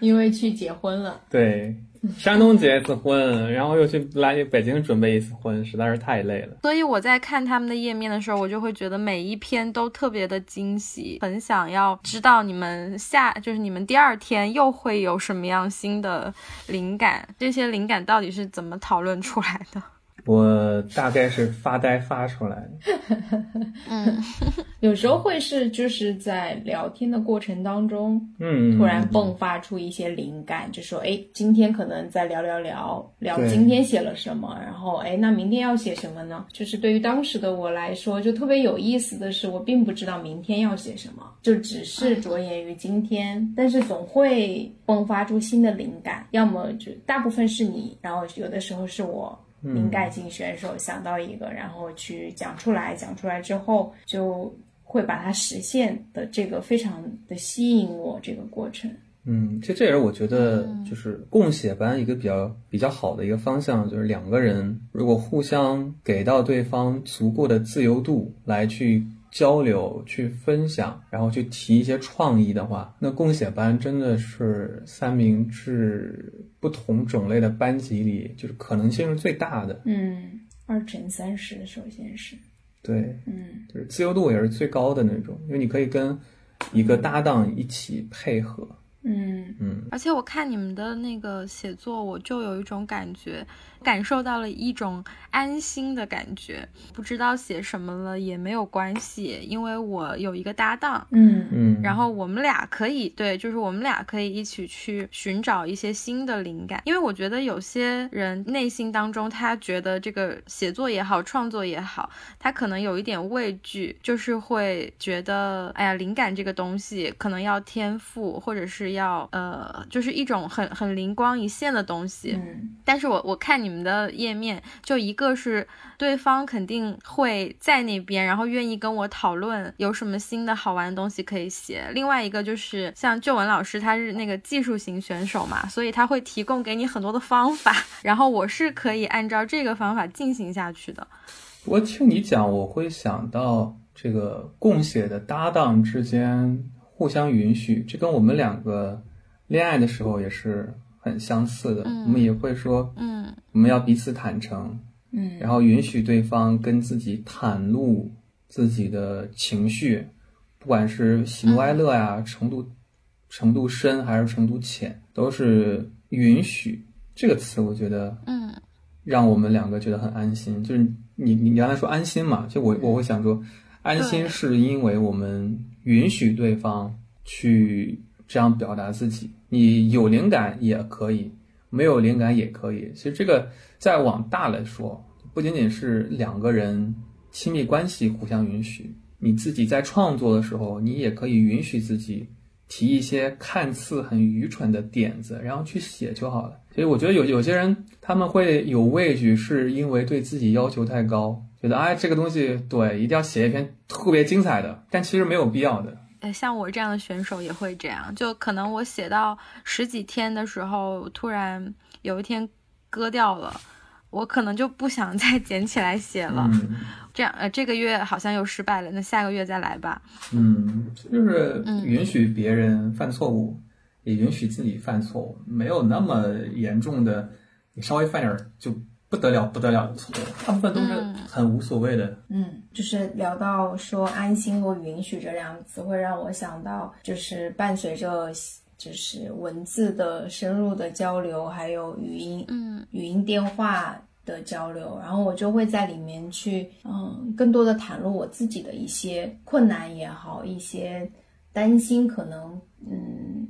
因为去结婚了，对，山东结一次婚，然后又去来北京准备一次婚，实在是太累了。所以我在看他们的页面的时候，我就会觉得每一篇都特别的惊喜，很想要知道你们下就是你们第二天又会有什么样新的灵感，这些灵感到底是怎么讨论出来的？我大概是发呆发出来的，*laughs* 嗯，*laughs* 有时候会是就是在聊天的过程当中，嗯，突然迸发出一些灵感，就说，哎，今天可能在聊聊聊聊今天写了什么，然后，哎，那明天要写什么呢？就是对于当时的我来说，就特别有意思的是，我并不知道明天要写什么，就只是着眼于今天，但是总会迸发出新的灵感，要么就大部分是你，然后有的时候是我。灵感性选手想到一个，然后去讲出来，讲出来之后就会把它实现的这个非常的吸引我这个过程。嗯，其实这也是我觉得就是共写班一个比较比较好的一个方向，就是两个人如果互相给到对方足够的自由度来去。交流、去分享，然后去提一些创意的话，那共写班真的是三明治不同种类的班级里，就是可能性是最大的。嗯，二乘三十，首先是对，嗯，就是自由度也是最高的那种，因为你可以跟一个搭档一起配合。嗯嗯，而且我看你们的那个写作，我就有一种感觉。感受到了一种安心的感觉，不知道写什么了也没有关系，因为我有一个搭档，嗯。嗯，然后我们俩可以对，就是我们俩可以一起去寻找一些新的灵感，因为我觉得有些人内心当中他觉得这个写作也好，创作也好，他可能有一点畏惧，就是会觉得，哎呀，灵感这个东西可能要天赋，或者是要呃，就是一种很很灵光一现的东西，嗯，但是我我看你们。们的页面就一个是对方肯定会在那边，然后愿意跟我讨论有什么新的好玩的东西可以写。另外一个就是像旧文老师，他是那个技术型选手嘛，所以他会提供给你很多的方法，然后我是可以按照这个方法进行下去的。我听你讲，我会想到这个共写的搭档之间互相允许，这跟我们两个恋爱的时候也是。很相似的，我们也会说，嗯，我们要彼此坦诚，嗯，然后允许对方跟自己袒露自己的情绪，不管是喜怒哀乐呀，程度程度深还是程度浅，都是允许。这个词，我觉得，嗯，让我们两个觉得很安心。就是你你原来说安心嘛，就我我会想说，安心是因为我们允许对方去这样表达自己。你有灵感也可以，没有灵感也可以。其实这个再往大来说，不仅仅是两个人亲密关系互相允许，你自己在创作的时候，你也可以允许自己提一些看似很愚蠢的点子，然后去写就好了。所以我觉得有有些人他们会有畏惧，是因为对自己要求太高，觉得哎这个东西对一定要写一篇特别精彩的，但其实没有必要的。像我这样的选手也会这样，就可能我写到十几天的时候，突然有一天割掉了，我可能就不想再 *laughs* 捡起来写了。这样，呃，这个月好像又失败了，那下个月再来吧。嗯，就是允许别人犯错误，也允许自己犯错误，没有那么严重的，你稍微犯点就。不得了，不得了的错，大部分都是很无所谓的。嗯，就是聊到说安心和允许这两个词，会让我想到，就是伴随着就是文字的深入的交流，还有语音，嗯，语音电话的交流，然后我就会在里面去，嗯，更多的袒露我自己的一些困难也好，一些担心，可能，嗯，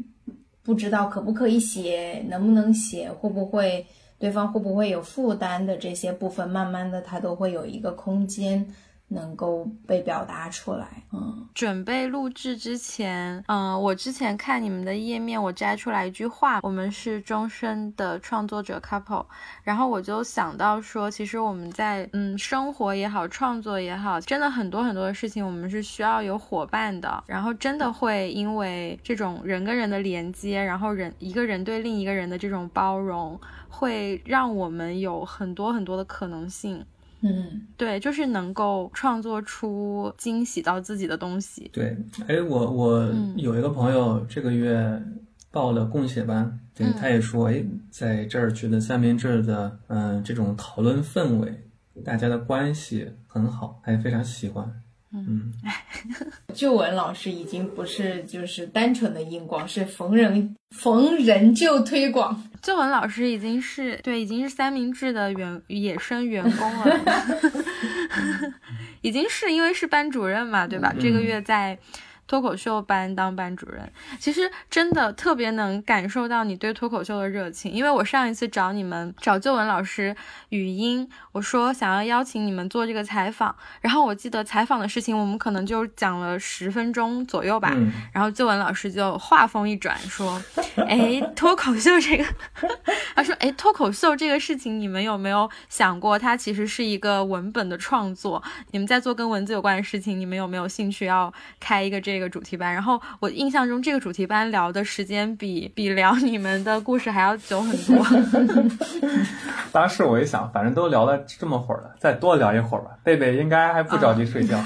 不知道可不可以写，能不能写，会不会。对方会不会有负担的这些部分，慢慢的他都会有一个空间。能够被表达出来。嗯，准备录制之前，嗯，我之前看你们的页面，我摘出来一句话：我们是终身的创作者 couple。然后我就想到说，其实我们在嗯生活也好，创作也好，真的很多很多的事情，我们是需要有伙伴的。然后真的会因为这种人跟人的连接，然后人一个人对另一个人的这种包容。会让我们有很多很多的可能性，嗯，对，就是能够创作出惊喜到自己的东西。对，哎，我我有一个朋友这个月报了共写班，对，他也说，哎，在这儿觉得三明治的，嗯，这种讨论氛围，大家的关系很好，他也非常喜欢。嗯，*laughs* 旧文老师已经不是就是单纯的硬广，是逢人逢人就推广。旧文老师已经是对，已经是三明治的员野生员工了，*laughs* 已经是因为是班主任嘛，对吧？这个月在。脱口秀班当班主任，其实真的特别能感受到你对脱口秀的热情。因为我上一次找你们找旧文老师语音，我说想要邀请你们做这个采访，然后我记得采访的事情我们可能就讲了十分钟左右吧，然后旧文老师就话锋一转说：“哎，脱口秀这个，他说哎，脱口秀这个事情你们有没有想过，它其实是一个文本的创作？你们在做跟文字有关的事情，你们有没有兴趣要开一个这？”个主题班，然后我印象中这个主题班聊的时间比比聊你们的故事还要久很多。*laughs* 当时我一想，反正都聊了这么会儿了，再多聊一会儿吧。贝贝应该还不着急睡觉。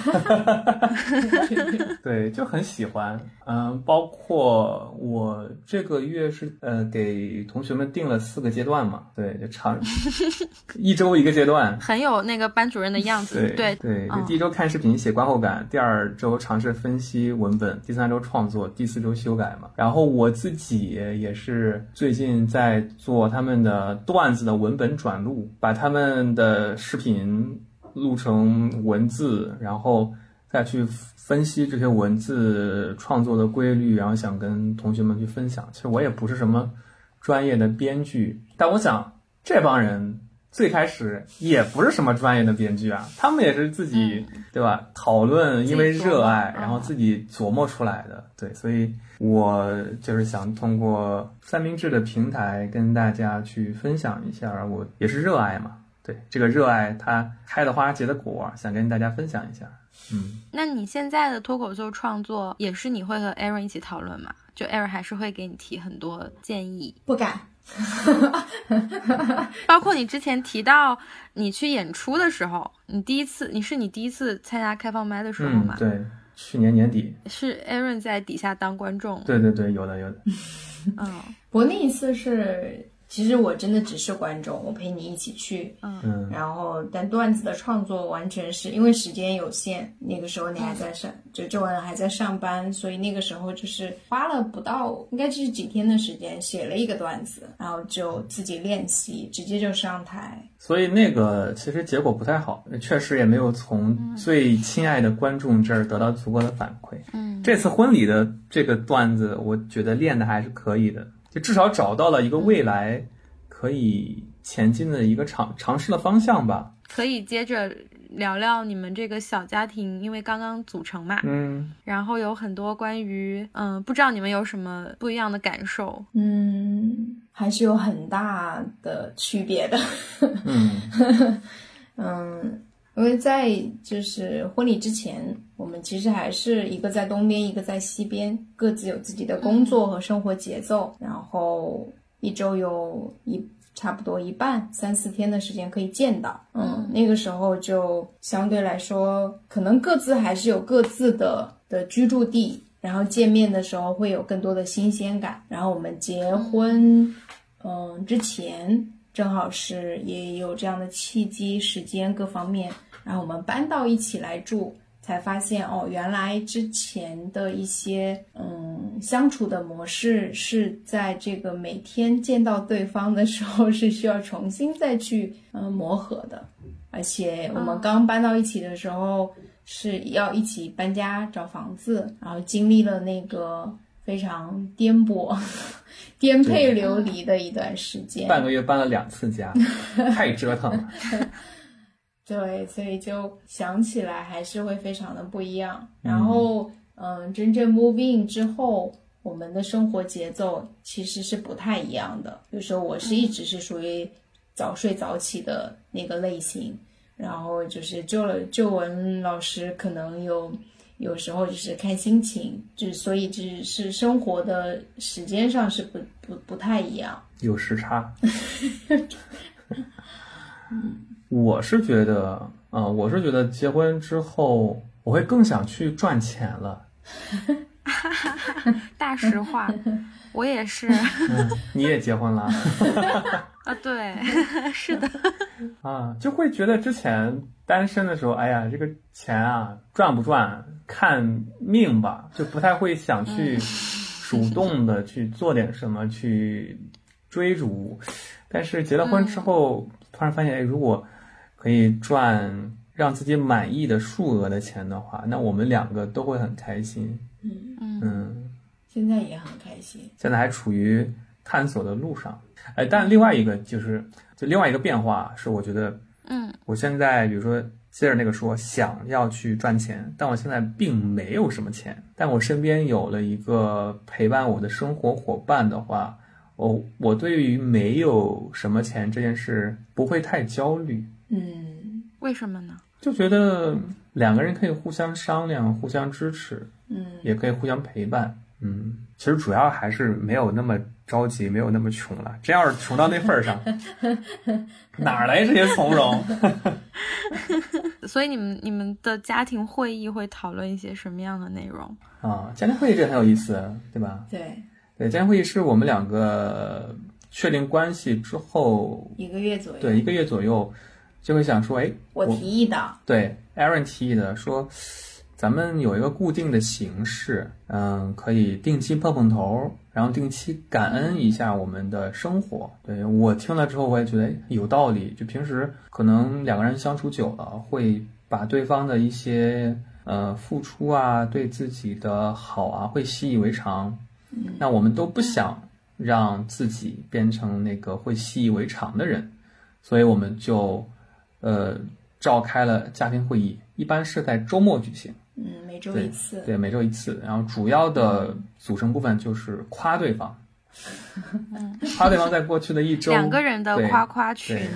*laughs* *laughs* 对，就很喜欢。嗯，包括我这个月是呃给同学们定了四个阶段嘛，对，就长 *laughs* 一周一个阶段，很有那个班主任的样子。对对，就第一周看视频写观后感，第二周尝试分析文本，第三周创作，第四周修改嘛。然后我自己也是最近在做他们的段子的文本转录，把他们的视频录成文字，然后再去。分析这些文字创作的规律，然后想跟同学们去分享。其实我也不是什么专业的编剧，但我想这帮人最开始也不是什么专业的编剧啊，他们也是自己对吧？讨论，因为热爱，然后自己琢磨出来的。对，所以我就是想通过三明治的平台跟大家去分享一下，我也是热爱嘛。对，这个热爱它开的花结的果，想跟大家分享一下。嗯，那你现在的脱口秀创作也是你会和 Aaron 一起讨论吗？就 Aaron 还是会给你提很多建议？不敢，*laughs* 包括你之前提到你去演出的时候，你第一次，你是你第一次参加开放麦的时候吗？对，去年年底是 Aaron 在底下当观众。对对对，有的有的。嗯，*laughs* 我那一次是。其实我真的只是观众，我陪你一起去，嗯，然后但段子的创作完全是因为时间有限，那个时候你还在上，就周文还在上班，所以那个时候就是花了不到，应该就是几天的时间写了一个段子，然后就自己练习，直接就上台。所以那个其实结果不太好，确实也没有从最亲爱的观众这儿得到足够的反馈。嗯，这次婚礼的这个段子，我觉得练的还是可以的。就至少找到了一个未来可以前进的一个尝尝试的方向吧。可以接着聊聊你们这个小家庭，因为刚刚组成嘛，嗯，然后有很多关于，嗯，不知道你们有什么不一样的感受？嗯，还是有很大的区别的。嗯，*laughs* 嗯。因为在就是婚礼之前，我们其实还是一个在东边，一个在西边，各自有自己的工作和生活节奏。然后一周有一差不多一半三四天的时间可以见到。嗯，那个时候就相对来说，可能各自还是有各自的的居住地，然后见面的时候会有更多的新鲜感。然后我们结婚，嗯，之前正好是也有这样的契机，时间各方面。然后我们搬到一起来住，才发现哦，原来之前的一些嗯相处的模式是在这个每天见到对方的时候是需要重新再去嗯磨合的，而且我们刚搬到一起的时候是要一起搬家找房子，然后经历了那个非常颠簸、*laughs* 颠沛流离的一段时间，半个月搬了两次家，太折腾了。*laughs* 对，所以就想起来还是会非常的不一样。然后，嗯，真正 move in 之后，我们的生活节奏其实是不太一样的。比如说，我是一直是属于早睡早起的那个类型，然后就是就了就文老师可能有有时候就是看心情，就所以只是生活的时间上是不不不太一样，有时差。*laughs* *laughs* 我是觉得，啊，我是觉得结婚之后，我会更想去赚钱了。*laughs* 大实话，*laughs* 我也是。你也结婚了？*laughs* 啊，对，是的。啊，就会觉得之前单身的时候，哎呀，这个钱啊，赚不赚看命吧，就不太会想去主动的去做点什么去追逐。但是结了婚之后，突然发现，哎，如果可以赚让自己满意的数额的钱的话，那我们两个都会很开心。嗯嗯，现在也很开心。现在还处于探索的路上。哎，但另外一个就是，就另外一个变化是，我觉得，嗯，我现在比如说接着那个说想要去赚钱，但我现在并没有什么钱，但我身边有了一个陪伴我的生活伙伴的话，我我对于没有什么钱这件事不会太焦虑。嗯，为什么呢？就觉得两个人可以互相商量、互相支持，嗯也可以互相陪伴。嗯，其实主要还是没有那么着急，没有那么穷了。真要是穷到那份儿上，*laughs* 哪儿来这些从容？*laughs* 所以你们你们的家庭会议会讨论一些什么样的内容？啊，家庭会议这个很有意思，对吧？对，对，家庭会议是我们两个确定关系之后，一个月左右。对一个月左右，就会想说，哎，我提议的。对 Aaron 提议的说，咱们有一个固定的形式，嗯，可以定期碰碰头，然后定期感恩一下我们的生活。对我听了之后，我也觉得哎有道理。就平时可能两个人相处久了，会把对方的一些呃付出啊，对自己的好啊，会习以为常。那我们都不想让自己变成那个会习以为常的人，所以我们就呃召开了家庭会议，一般是在周末举行，嗯，每周一次。对，每周一次。然后主要的组成部分就是夸对方，*laughs* 夸对方在过去的一周，两个人的夸夸群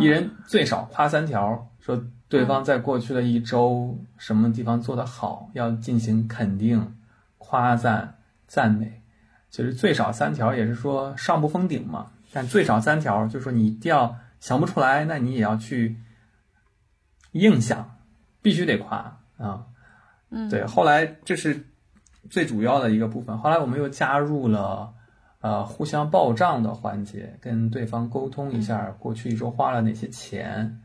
一人最少夸三条，说对方在过去的一周什么地方做得好，要进行肯定、夸赞、赞美。其实最少三条也是说上不封顶嘛，但最少三条就是说你一定要想不出来，那你也要去硬想，必须得夸啊。嗯，对，后来这是最主要的一个部分。后来我们又加入了呃互相报账的环节，跟对方沟通一下过去一周花了哪些钱，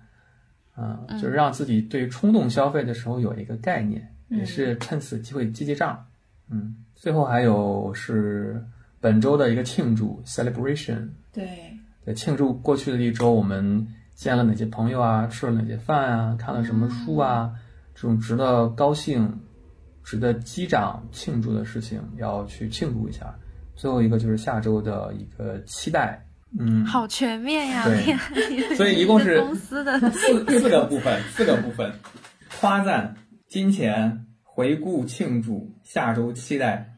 嗯、就是让自己对冲动消费的时候有一个概念，也是趁此机会记记账。嗯，最后还有是本周的一个庆祝 celebration，对，对，庆祝过去的一周我们见了哪些朋友啊，吃了哪些饭啊，看了什么书啊，这种值得高兴、值得击掌庆祝的事情，要去庆祝一下。最后一个就是下周的一个期待，嗯，好全面呀！对所以一共是 *laughs* 公司的四四个部分，四个部分：夸赞、金钱、回顾、庆祝、下周期待。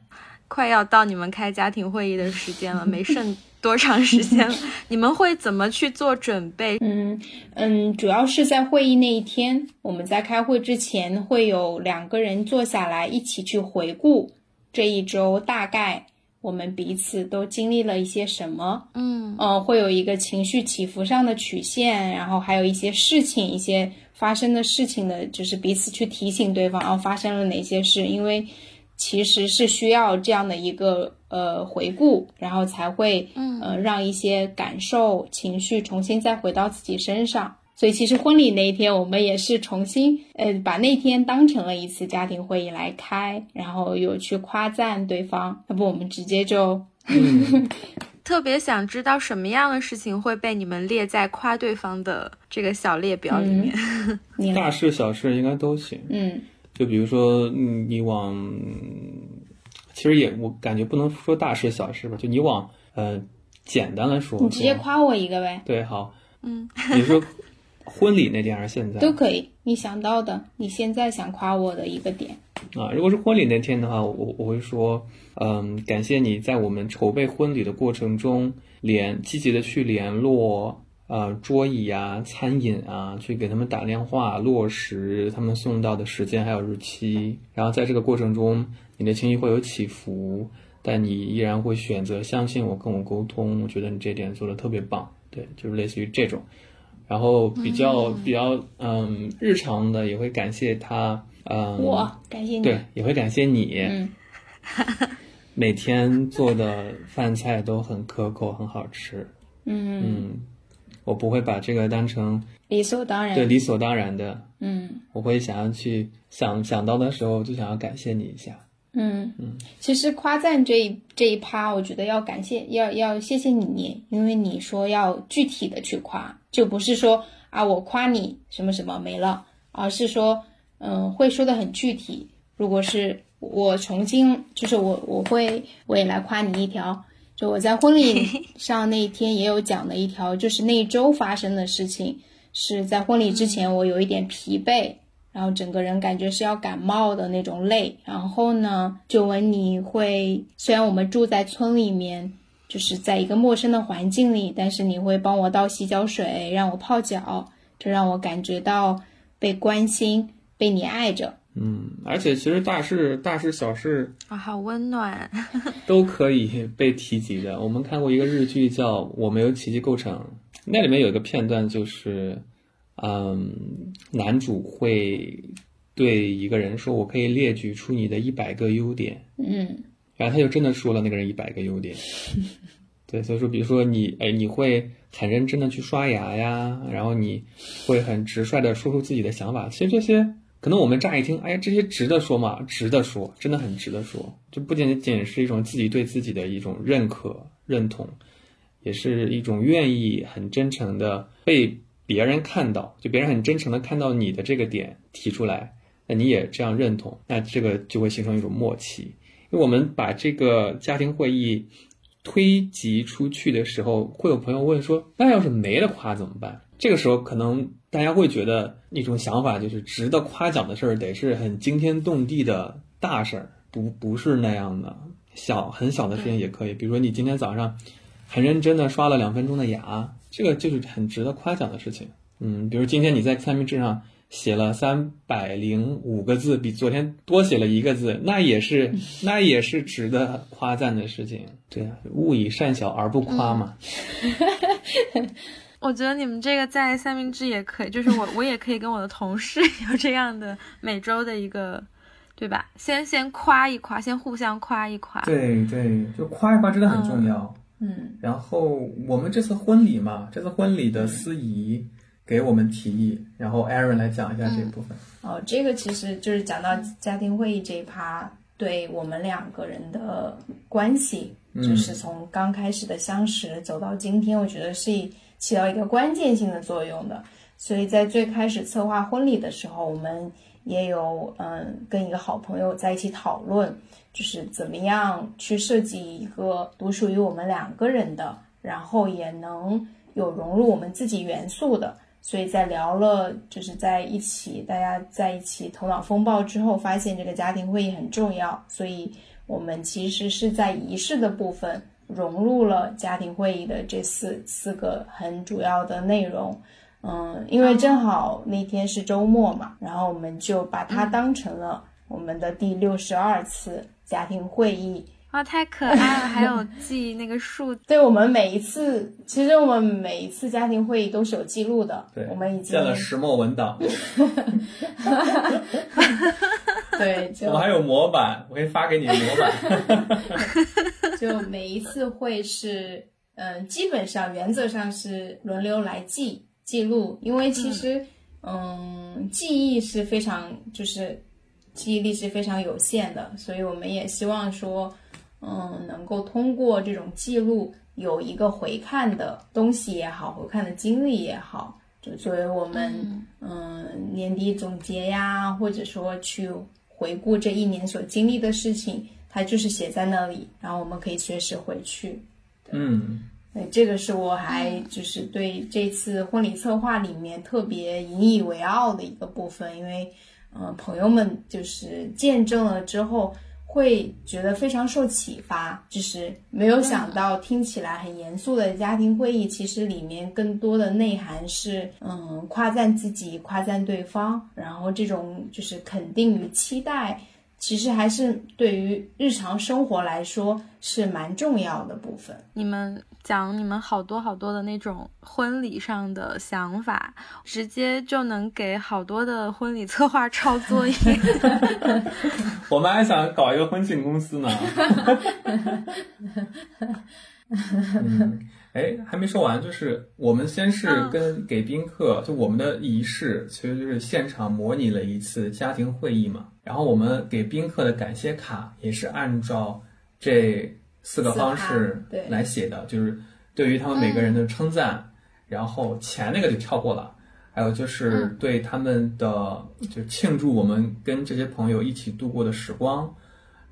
快要到你们开家庭会议的时间了，没剩多长时间了。你们会怎么去做准备？嗯嗯，主要是在会议那一天，我们在开会之前会有两个人坐下来一起去回顾这一周大概我们彼此都经历了一些什么。嗯呃，会有一个情绪起伏上的曲线，然后还有一些事情，一些发生的事情的，就是彼此去提醒对方，然后发生了哪些事，因为其实是需要这样的一个呃回顾，然后才会嗯呃让一些感受、情绪重新再回到自己身上。所以其实婚礼那一天，我们也是重新呃把那天当成了一次家庭会议来开，然后有去夸赞对方，要不我们直接就 *laughs* *laughs* 特别想知道什么样的事情会被你们列在夸对方的这个小列表里面。你，大事小事应该都行。嗯就比如说，嗯，你往，其实也我感觉不能说大事小事吧，就你往呃简单的说，你直接夸我一个呗。对好，嗯，你说婚礼那天还是现在都可以，你想到的，你现在想夸我的一个点，啊？如果是婚礼那天的话，我我会说，嗯，感谢你在我们筹备婚礼的过程中联积极的去联络。呃，桌椅啊，餐饮啊，去给他们打电话，落实他们送到的时间还有日期。然后在这个过程中，你的情绪会有起伏，但你依然会选择相信我，跟我沟通。我觉得你这点做的特别棒，对，就是类似于这种。然后比较、比较嗯日常的也会感谢他，嗯，我感谢你。对也会感谢你，嗯每天做的饭菜都很可口，很好吃。嗯，嗯，我不会把这个当成理所当然。对理所当然的，嗯我会想要去想想到的时候就想要感谢你一下。嗯嗯，其实夸赞这一这一趴，我觉得要感谢，要要谢谢你，因为你说要具体的去夸，就不是说啊我夸你什么什么没了，而是说嗯会说的很具体。如果是我重新，就是我我会我也来夸你一条，就我在婚礼 *laughs* 上那一天也有讲的一条，就是那一周发生的事情，是在婚礼之前我有一点疲惫，然后整个人感觉是要感冒的那种累。然后呢，就问你会，虽然我们住在村里面，就是在一个陌生的环境里，但是你会帮我倒洗脚水，让我泡脚，这让我感觉到，被关心、被你爱着。嗯，而且其实大事、大事、小事啊，好温暖，*laughs* *laughs* 都可以被提及的。我们看过一个日剧叫《我没有奇迹构成》，那里面有一个片段就是，嗯，男主会对一个人说：“我可以列举出你的一百个优点。”嗯，然后他就真的说了那个人一百个优点。*laughs* 对，所以说，比如说你，哎，你会很认真的去刷牙呀，然后你会很直率的说出自己的想法。其实这些。可能我们乍一听，哎，这些值得说吗？值得说，真的很值得说。就不仅仅是一种自己对自己的一种认可、认同，也是一种愿意很真诚的被别人看到，就别人很真诚的看到你的这个点提出来，那你也这样认同，那这个就会形成一种默契。因为我们把这个家庭会议推及出去的时候，会有朋友问说，那要是没了夸怎么办？这个时候可能。大家会觉得一种想法就是值得夸奖的事儿得是很惊天动地的大事儿，不不是那样的，小很小的事情也可以。比如说你今天早上很认真的刷了两分钟的牙，这个就是很值得夸奖的事情。嗯，比如今天你在三明治上写了三百零五个字，比昨天多写了一个字，那也是那也是值得夸赞的事情。对啊，勿以善小而不夸嘛。*laughs* 我觉得你们这个在三明治也可以，就是我我也可以跟我的同事 *laughs* 有这样的每周的一个，对吧？先先夸一夸，先互相夸一夸。对对，就夸一夸真的很重要。嗯。然后我们这次婚礼嘛，这次婚礼的司仪给我们提议，然后 Aaron 来讲一下这部分。哦，这个其实就是讲到家庭会议这一趴，对我们两个人的关系，就是从刚开始的相识走到今天，我觉得是。起到一个关键性的作用的，所以在最开始策划婚礼的时候，我们也有嗯跟一个好朋友在一起讨论，就是怎么样去设计一个独属于我们两个人的，然后也能有融入我们自己元素的。所以在聊了就是在一起，大家在一起头脑风暴之后，发现这个家庭会议很重要，所以我们其实是在仪式的部分。融入了家庭会议的这四四个很主要的内容，嗯，因为正好那天是周末嘛，然后我们就把它当成了我们的第六十二次家庭会议。哇，太可爱了！还有 *laughs* 记那个数，对我们每一次，其实我们每一次家庭会议都是有记录的。对，我们已经建了石墨文档。*laughs* *laughs* 对，我还有模板，我可以发给你模板。就每一次会是，嗯，基本上原则上是轮流来记记录，因为其实，嗯，记忆是非常就是记忆力是非常有限的，所以我们也希望说。嗯，能够通过这种记录有一个回看的东西也好，回看的经历也好，就作为我们嗯年底总结呀，或者说去回顾这一年所经历的事情，它就是写在那里，然后我们可以随时回去。嗯，对，这个是我还就是对这次婚礼策划里面特别引以为傲的一个部分，因为嗯朋友们就是见证了之后。会觉得非常受启发，就是没有想到听起来很严肃的家庭会议，其实里面更多的内涵是，嗯，夸赞自己，夸赞对方，然后这种就是肯定与期待。其实还是对于日常生活来说是蛮重要的部分。你们讲你们好多好多的那种婚礼上的想法，直接就能给好多的婚礼策划抄作业。*laughs* 我们还想搞一个婚庆公司呢。*laughs* *laughs* 哎，还没说完，就是我们先是跟给宾客，就我们的仪式，其实就是现场模拟了一次家庭会议嘛。然后我们给宾客的感谢卡也是按照这四个方式来写的，就是对于他们每个人的称赞，然后钱那个就跳过了，还有就是对他们的就庆祝我们跟这些朋友一起度过的时光，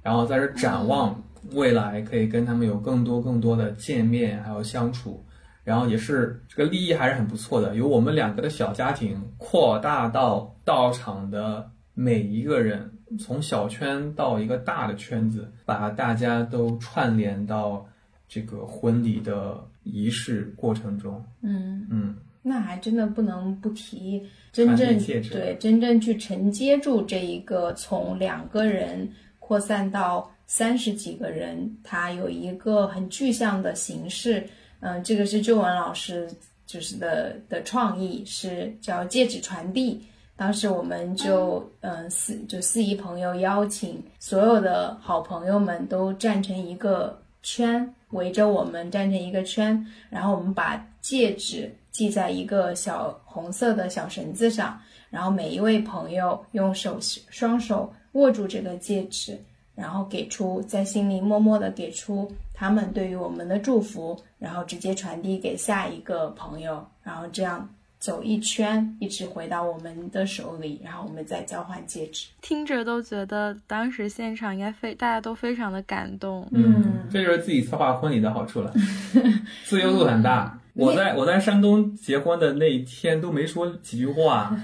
然后在这展望。未来可以跟他们有更多更多的见面，还有相处，然后也是这个利益还是很不错的。由我们两个的小家庭扩大到到场的每一个人，从小圈到一个大的圈子，把大家都串联到这个婚礼的仪式过程中。嗯嗯，那还真的不能不提真正对真正去承接住这一个从两个人扩散到三十几个人，它有一个很具象的形式。嗯，这个是周文老师就是的的创意，是叫戒指传递。当时我们就嗯四就四姨朋友邀请所有的好朋友们都站成一个圈，围着我们站成一个圈，然后我们把戒指系在一个小红色的小绳子上，然后每一位朋友用手双手握住这个戒指，然后给出在心里默默的给出他们对于我们的祝福，然后直接传递给下一个朋友，然后这样。走一圈，一直回到我们的手里，然后我们再交换戒指。听着都觉得当时现场应该非大家都非常的感动。嗯，这就是自己策划婚礼的好处了，*laughs* 自由度很大。我在我在山东结婚的那一天都没说几句话，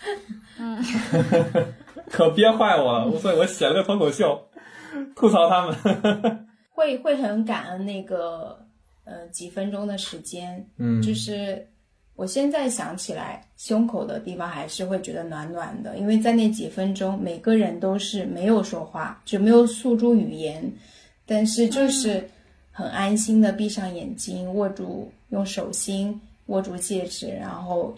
*laughs* 嗯，*laughs* 可憋坏我了。所以我写了个脱口秀，*laughs* 吐槽他们。*laughs* 会会很感恩那个呃几分钟的时间，嗯，就是。我现在想起来，胸口的地方还是会觉得暖暖的，因为在那几分钟，每个人都是没有说话，就没有诉诸语言，但是就是很安心的闭上眼睛，握住用手心握住戒指，然后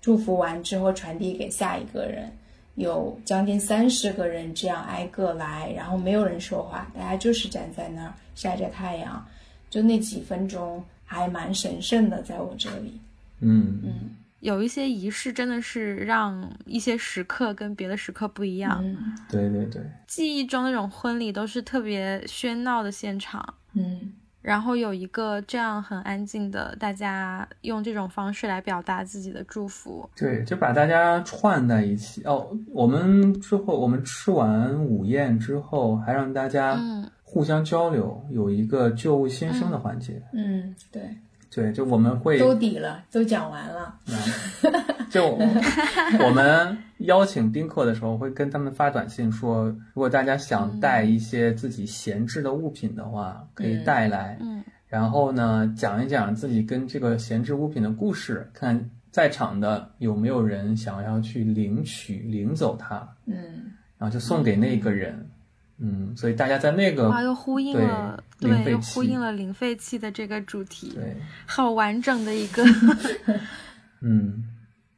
祝福完之后传递给下一个人，有将近三十个人这样挨个来，然后没有人说话，大家就是站在那儿晒着太阳，就那几分钟还蛮神圣的，在我这里。嗯嗯，有一些仪式真的是让一些时刻跟别的时刻不一样。对对对，记忆中那种婚礼都是特别喧闹的现场。嗯，然后有一个这样很安静的，大家用这种方式来表达自己的祝福。对，就把大家串在一起。哦，我们之后我们吃完午宴之后，还让大家互相交流，有一个旧物新生的环节。嗯，对。对，就我们会都底了，都讲完了。就 *laughs* 我们邀请宾客的时候，会跟他们发短信说，如果大家想带一些自己闲置的物品的话，可以带来。嗯，然后呢，讲一讲自己跟这个闲置物品的故事，看在场的有没有人想要去领取、领走它。嗯，然后就送给那个人。嗯，所以大家在那个啊，又呼应了，对，又呼应了零废弃的这个主题，对，好完整的一个，*laughs* 嗯，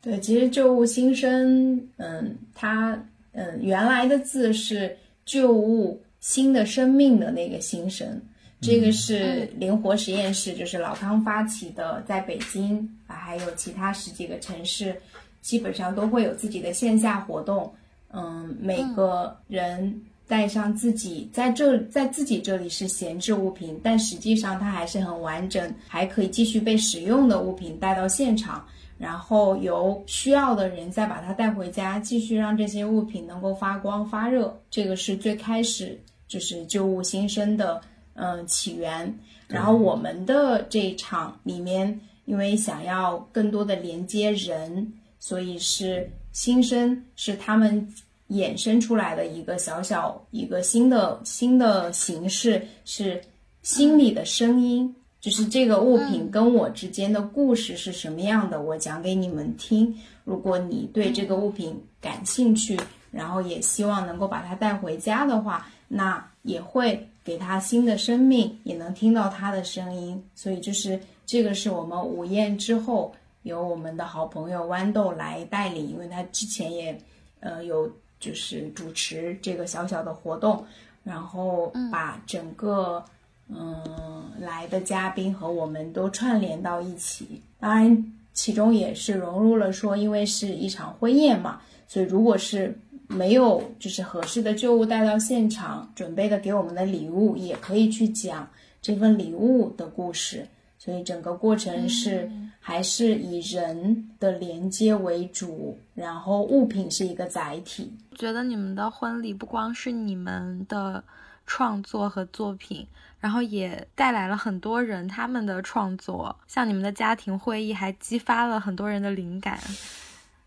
对，其实旧物新生，嗯，它，嗯，原来的字是旧物新的生命的那个新生，这个是灵活实验室，就是老康发起的，在北京啊，还有其他十几个城市，基本上都会有自己的线下活动，嗯，每个人。带上自己在这在自己这里是闲置物品，但实际上它还是很完整，还可以继续被使用的物品带到现场，然后由需要的人再把它带回家，继续让这些物品能够发光发热。这个是最开始就是旧物新生的嗯起源。然后我们的这一场里面，因为想要更多的连接人，所以是新生是他们。衍生出来的一个小小一个新的新的形式是心里的声音，就是这个物品跟我之间的故事是什么样的，我讲给你们听。如果你对这个物品感兴趣，然后也希望能够把它带回家的话，那也会给它新的生命，也能听到它的声音。所以就是这个是我们午宴之后由我们的好朋友豌豆来带领，因为他之前也呃有。就是主持这个小小的活动，然后把整个嗯来的嘉宾和我们都串联到一起。当然，其中也是融入了说，因为是一场婚宴嘛，所以如果是没有就是合适的旧物带到现场，准备的给我们的礼物也可以去讲这份礼物的故事。所以整个过程是还是以人的连接为主，然后物品是一个载体。觉得你们的婚礼不光是你们的创作和作品，然后也带来了很多人他们的创作。像你们的家庭会议，还激发了很多人的灵感。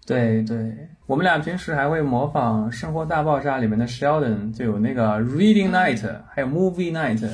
对对，我们俩平时还会模仿《生活大爆炸》里面的 Sheldon，就有那个 Reading Night，还有 Movie Night。*laughs*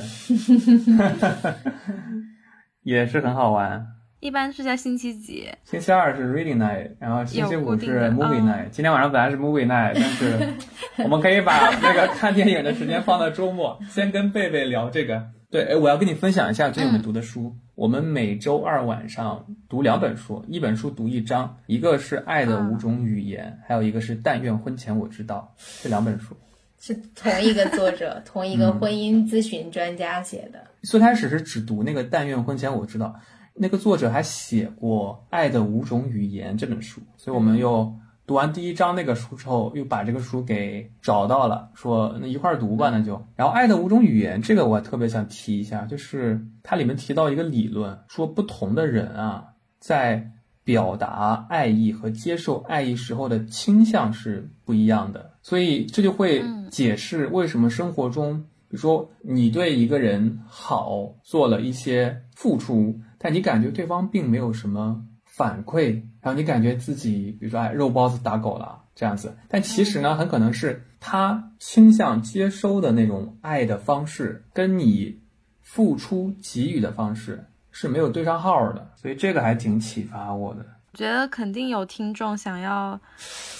也是很好玩，一般是在星期几？星期二是 reading night，然后星期五是 movie 嗯 night。今天晚上本来是 movie night，但是 *laughs* 我们可以把那个看电影的时间放到周末，*laughs* 先跟贝贝聊这个。对，哎，我要跟你分享一下最近我们读的书。我们每周二晚上读两本书，一本书读一章，一个是《爱的五种语言》，还有一个是《但愿婚前我知道》。这两本书是同一个作者，*laughs* 同一个婚姻咨询专家写的。最开始是只读那个《但愿婚前我知道》，那个作者还写过《爱的五种语言》这本书，所以我们又读完第一章那个书之后，又把这个书给找到了，说那一块儿读吧，那就。然后《爱的五种语言》这个我特别想提一下，就是它里面提到一个理论，说不同的人啊，在表达爱意和接受爱意时候的倾向是不一样的，所以这就会解释为什么生活中。比如说，你对一个人好，做了一些付出，但你感觉对方并没有什么反馈，然后你感觉自己，比如说，哎，肉包子打狗了这样子，但其实呢，很可能是他倾向接收的那种爱的方式，跟你付出给予的方式是没有对上号的，所以这个还挺启发我的。我觉得肯定有听众想要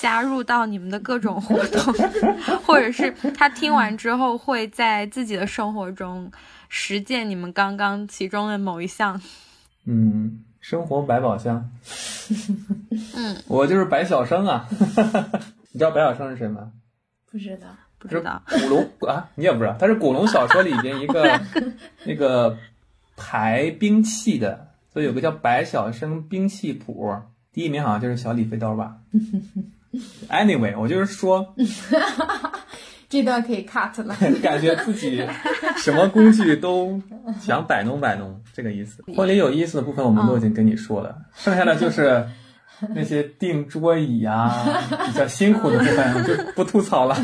加入到你们的各种活动，*laughs* 或者是他听完之后会在自己的生活中实践你们刚刚其中的某一项。嗯，生活百宝箱。*laughs* 嗯，我就是白晓生啊。*laughs* 你知道白晓生是谁吗？不知道，不知道。古龙啊，你也不知道，他是古龙小说里边一个那个排兵器的。所以有个叫白晓生兵器谱，第一名好像就是小李飞刀吧。*laughs* Anyway，我就是说，*laughs* 这段可以 cut 了。*laughs* 感觉自己什么工具都想摆弄摆弄，这个意思。婚礼有意思的部分我们都已经跟你说了，剩下的就是那些订桌椅啊，比较辛苦的部分，我就不吐槽了。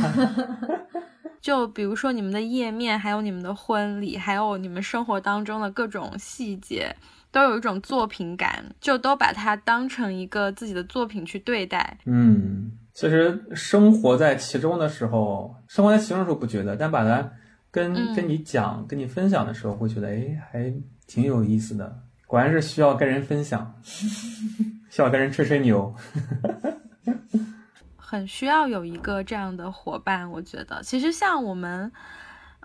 就比如说你们的页面，还有你们的婚礼，还有你们生活当中的各种细节。都有一种作品感，就都把它当成一个自己的作品去对待。嗯，其实生活在其中的时候，生活在其中的时候不觉得，但把它跟、嗯、跟你讲、跟你分享的时候，会觉得哎，还挺有意思的。果然是需要跟人分享，*laughs* 需要跟人吹吹牛，*laughs* 很需要有一个这样的伙伴。我觉得，其实像我们。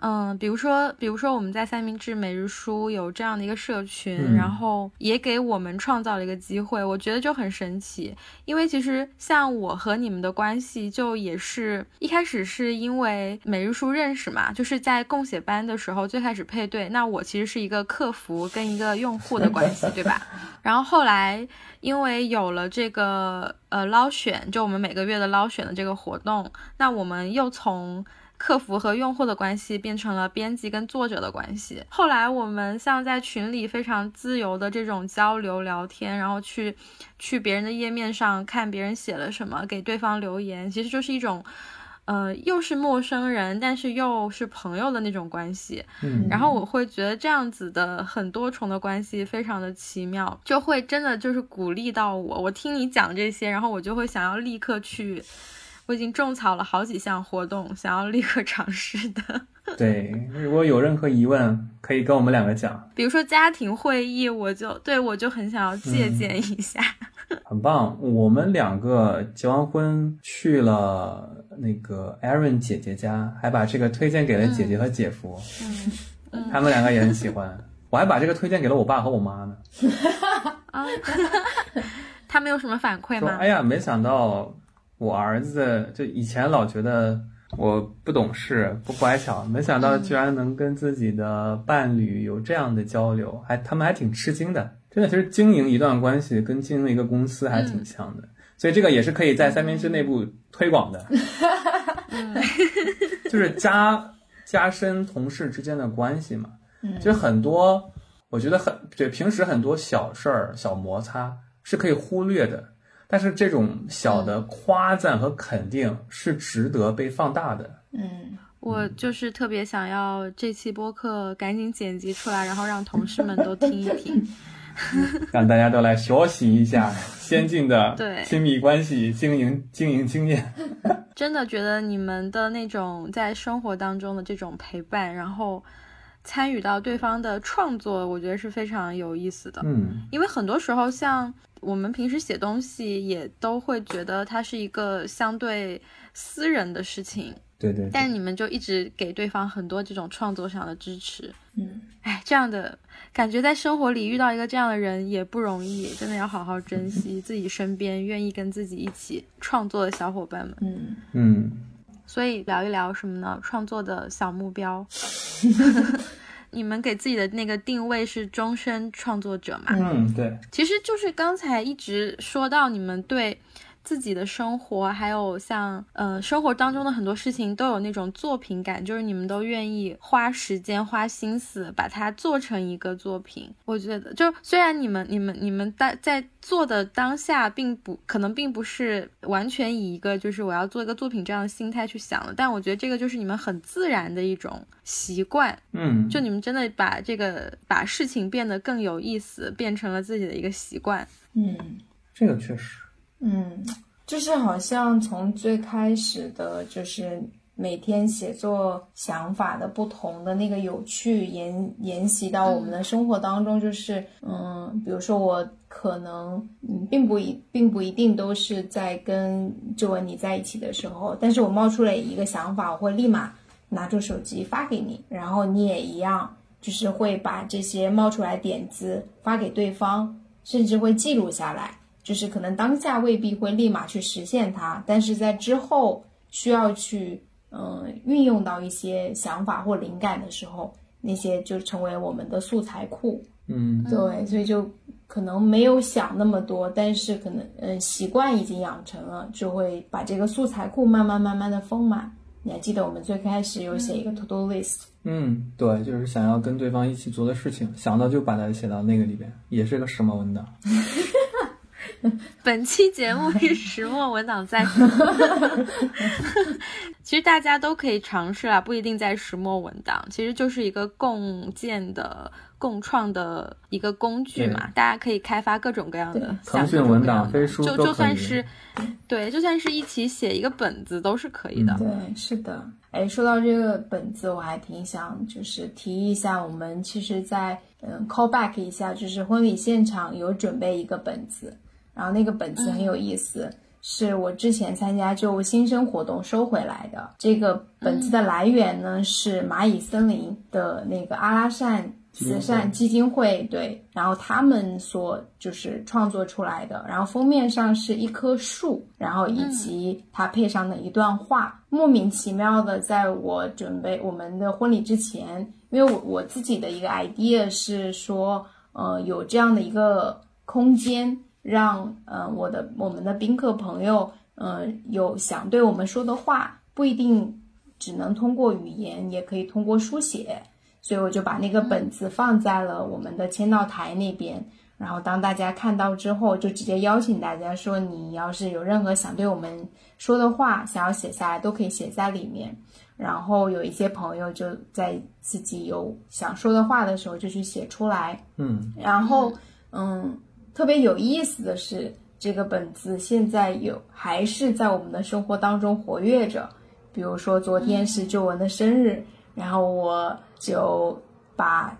嗯，比如说，比如说我们在三明治每日书有这样的一个社群，嗯、然后也给我们创造了一个机会，我觉得就很神奇。因为其实像我和你们的关系，就也是一开始是因为每日书认识嘛，就是在共写班的时候最开始配对。那我其实是一个客服跟一个用户的关系，对吧？然后后来因为有了这个呃捞选，就我们每个月的捞选的这个活动，那我们又从客服和用户的关系变成了编辑跟作者的关系。后来我们像在群里非常自由的这种交流聊天，然后去去别人的页面上看别人写了什么，给对方留言，其实就是一种，呃，又是陌生人，但是又是朋友的那种关系。嗯，然后我会觉得这样子的很多重的关系非常的奇妙，就会真的就是鼓励到我。我听你讲这些，然后我就会想要立刻去。我已经种草了好几项活动，想要立刻尝试的。*laughs* 对，如果有任何疑问，可以跟我们两个讲。比如说家庭会议，我就对我就很想要借鉴一下。嗯、很棒，我们两个结完婚去了那个 Aaron 姐姐家，还把这个推荐给了姐姐和姐夫，嗯，嗯他们两个也很喜欢。我还把这个推荐给了我爸和我妈呢。啊，*laughs* 他们有什么反馈吗？哎呀，没想到。我儿子就以前老觉得我不懂事、不乖巧，没想到居然能跟自己的伴侣有这样的交流，还他们还挺吃惊的。真的，其实经营一段关系跟经营一个公司还挺像的，所以这个也是可以在三明治内部推广的。就是加加深同事之间的关系嘛。其实很多，我觉得很对，平时很多小事儿、小摩擦是可以忽略的。但是这种小的夸赞和肯定是值得被放大的。嗯，我就是特别想要这期播客赶紧剪辑出来，然后让同事们都听一听，*laughs* 让大家都来学习一下 *laughs* 先进的对亲密关系经营经营经验。*laughs* 真的觉得你们的那种在生活当中的这种陪伴，然后参与到对方的创作，我觉得是非常有意思的。嗯，因为很多时候，像我们平时写东西，也都会觉得它是一个相对私人的事情。对对。但你们就一直给对方很多这种创作上的支持。嗯，哎，这样的感觉在生活里遇到一个这样的人也不容易，真的要好好珍惜自己身边愿意跟自己一起创作的小伙伴们。嗯嗯。所以聊一聊什么呢？创作的小目标。*laughs* 你们给自己的那个定位是终身创作者嘛？嗯，对。其实就是刚才一直说到你们对。自己的生活，还有像呃生活当中的很多事情，都有那种作品感，就是你们都愿意花时间、花心思把它做成一个作品。我觉得，就虽然你们、你们、你们在在做的当下，并不可能并不是完全以一个就是我要做一个作品这样的心态去想的，但我觉得这个就是你们很自然的一种习惯。嗯，就你们真的把这个把事情变得更有意思，变成了自己的一个习惯。嗯，这个确实。嗯，就是好像从最开始的，就是每天写作想法的不同的那个有趣沿沿袭到我们的生活当中，就是嗯，比如说我可能嗯，并不一并不一定都是在跟周文你在一起的时候，但是我冒出了一个想法，我会立马拿出手机发给你，然后你也一样，就是会把这些冒出来点子发给对方，甚至会记录下来。就是可能当下未必会立马去实现它，但是在之后需要去嗯运用到一些想法或灵感的时候，那些就成为我们的素材库。嗯，对，所以就可能没有想那么多，但是可能嗯习惯已经养成了，就会把这个素材库慢慢慢慢的丰满。你还记得我们最开始有写一个 to do list？嗯，对，就是想要跟对方一起做的事情，想到就把它写到那个里边，也是个时髦文档。*laughs* *laughs* 本期节目是石墨文档在，*laughs* 其实大家都可以尝试啊，不一定在石墨文档，其实就是一个共建的、共创的一个工具嘛，大家可以开发各种各样的。腾讯文档、飞书就就算是，对，就算是一起写一个本子都是可以的。对，是的。哎，说到这个本子，我还挺想就是提一下，我们其实，在嗯 call back 一下，就是婚礼现场有准备一个本子。然后那个本子很有意思，是我之前参加就新生活动收回来的。这个本子的来源呢是蚂蚁森林的那个阿拉善慈善基金会，对，然后他们所就是创作出来的。然后封面上是一棵树，然后以及它配上的一段话。莫名其妙的，在我准备我们的婚礼之前，因为我我自己的一个 idea 是说，呃，有这样的一个空间。让呃我的我们的宾客朋友，呃有想对我们说的话，不一定只能通过语言，也可以通过书写。所以我就把那个本子放在了我们的签到台那边。然后当大家看到之后，就直接邀请大家说，你要是有任何想对我们说的话，想要写下来，都可以写在里面。然后有一些朋友就在自己有想说的话的时候，就去写出来。嗯，然后嗯。特别有意思的是，这个本子现在有还是在我们的生活当中活跃着。比如说，昨天是周文的生日，然后我就把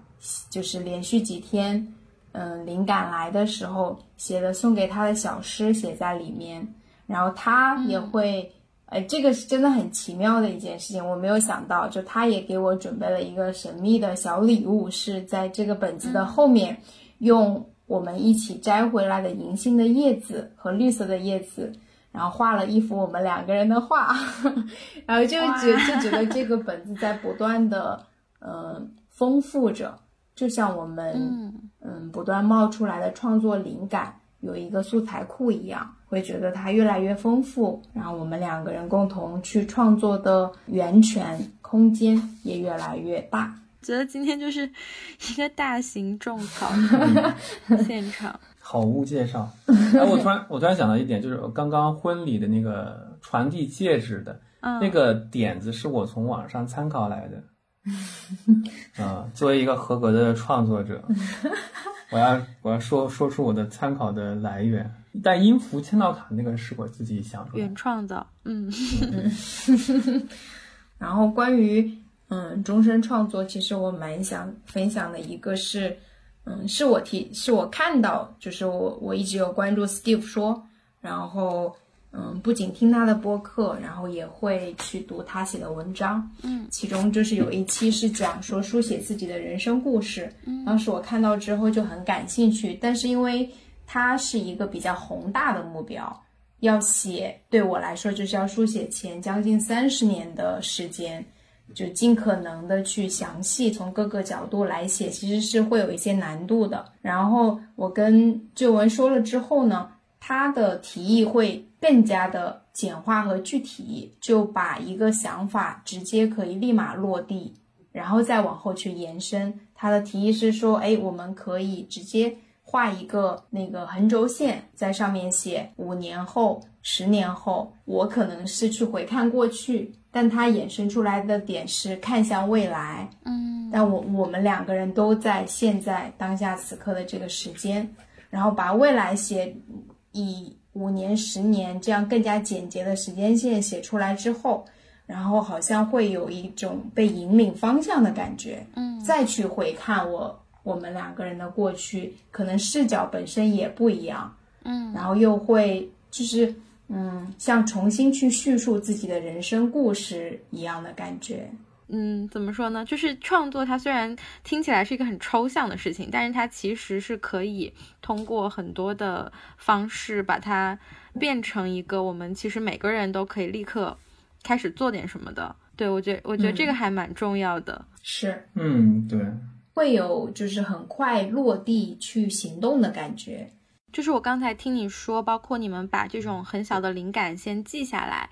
就是连续几天，嗯，灵感来的时候写的送给他的小诗写在里面，然后他也会，呃，这个是真的很奇妙的一件事情，我没有想到，就他也给我准备了一个神秘的小礼物，是在这个本子的后面用。我们一起摘回来的银杏的叶子和绿色的叶子，然后画了一幅我们两个人的画，*laughs* 然后就觉就觉得这个本子在不断的呃丰富着，就像我们嗯。不断冒出来的创作灵感有一个素材库一样，会觉得它越来越丰富，然后我们两个人共同去创作的源泉空间也越来越大。觉得今天就是 *laughs* 一个大型种草 *laughs* 现场，好物介绍。*laughs* 哎，我突然我突然想到一点，就是刚刚婚礼的那个传递戒指的那个点子，是我从网上参考来的。啊，作为一个合格的创作者，我要我要说说出我的参考的来源。但音符签到卡那个是我自己想出原创的，嗯。然后关于。嗯，终身创作，其实我蛮想分享的一个是，嗯，是我提，是我看到，就是我我一直有关注 Steve 说，然后。嗯，不仅听他的播客，然后也会去读他写的文章。嗯，其中就是有一期是讲说书写自己的人生故事。嗯，当时我看到之后就很感兴趣，但是因为它是一个比较宏大的目标，要写对我来说就是要书写前将近三十年的时间，就尽可能的去详细从各个角度来写，其实是会有一些难度的。然后我跟旧文说了之后呢，他的提议会。更加的简化和具体，就把一个想法直接可以立马落地，然后再往后去延伸。他的提议是说，哎，我们可以直接画一个那个横轴线，在上面写五年后、十年后，我可能是去回看过去，但它衍生出来的点是看向未来。嗯，但我我们两个人都在现在当下此刻的这个时间，然后把未来写以。五年、十年这样更加简洁的时间线写出来之后，然后好像会有一种被引领方向的感觉。嗯，再去回看我我们两个人的过去，可能视角本身也不一样。嗯，然后又会就是嗯，像重新去叙述自己的人生故事一样的感觉。嗯，怎么说呢？就是创作，它虽然听起来是一个很抽象的事情，但是它其实是可以通过很多的方式把它变成一个我们其实每个人都可以立刻开始做点什么的。对我觉得，我觉得这个还蛮重要的。是，嗯，对，会有就是很快落地去行动的感觉。就是我刚才听你说，包括你们把这种很小的灵感先记下来。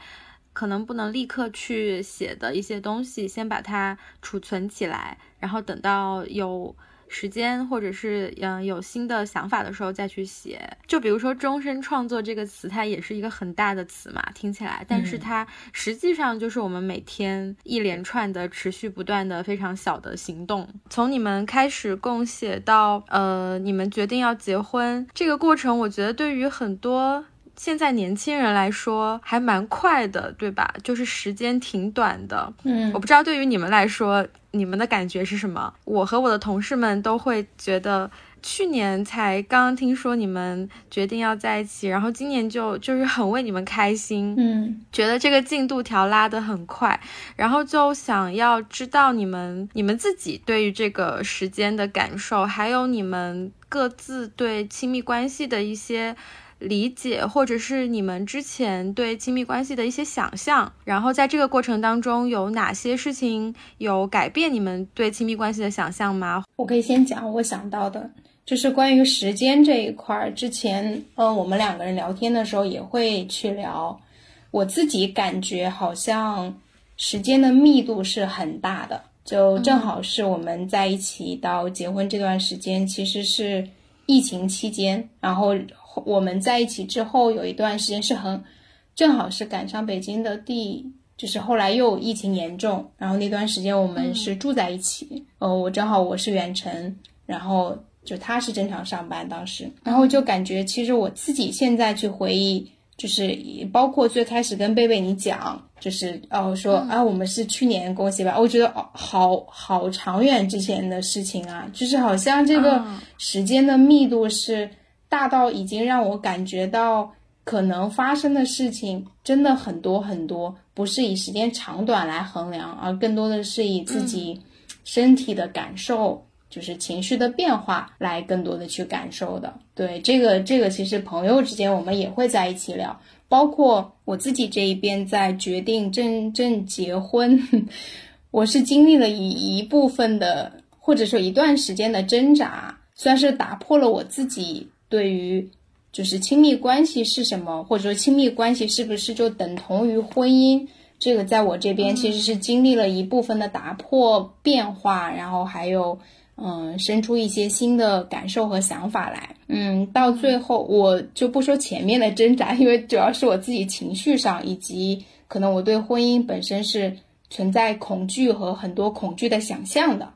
可能不能立刻去写的一些东西，先把它储存起来，然后等到有时间或者是嗯有新的想法的时候再去写。就比如说“终身创作”这个词，它也是一个很大的词嘛，听起来，但是它实际上就是我们每天一连串的持续不断的非常小的行动。从你们开始共写到呃你们决定要结婚这个过程，我觉得对于很多。现在年轻人来说还蛮快的，对吧？就是时间挺短的。嗯，我不知道对于你们来说，你们的感觉是什么？我和我的同事们都会觉得，去年才刚刚听说你们决定要在一起，然后今年就就是很为你们开心。嗯，觉得这个进度条拉得很快，然后就想要知道你们你们自己对于这个时间的感受，还有你们各自对亲密关系的一些。理解，或者是你们之前对亲密关系的一些想象，然后在这个过程当中有哪些事情有改变你们对亲密关系的想象吗？我可以先讲我想到的，就是关于时间这一块儿。之前，呃，我们两个人聊天的时候也会去聊，我自己感觉好像时间的密度是很大的，就正好是我们在一起到结婚这段时间，其实是疫情期间，然后。我们在一起之后有一段时间是很，正好是赶上北京的第，就是后来又疫情严重，然后那段时间我们是住在一起，呃，我正好我是远程，然后就他是正常上班当时，然后就感觉其实我自己现在去回忆，就是包括最开始跟贝贝你讲，就是哦说啊我们是去年恭喜吧，我觉得哦好好长远之前的事情啊，就是好像这个时间的密度是。大到已经让我感觉到可能发生的事情真的很多很多，不是以时间长短来衡量，而更多的是以自己身体的感受，就是情绪的变化来更多的去感受的。对这个这个，其实朋友之间我们也会在一起聊，包括我自己这一边在决定真正结婚，*laughs* 我是经历了一一部分的或者说一段时间的挣扎，算是打破了我自己。对于，就是亲密关系是什么，或者说亲密关系是不是就等同于婚姻？这个在我这边其实是经历了一部分的打破变化，然后还有嗯，生出一些新的感受和想法来。嗯，到最后我就不说前面的挣扎，因为主要是我自己情绪上，以及可能我对婚姻本身是存在恐惧和很多恐惧的想象的。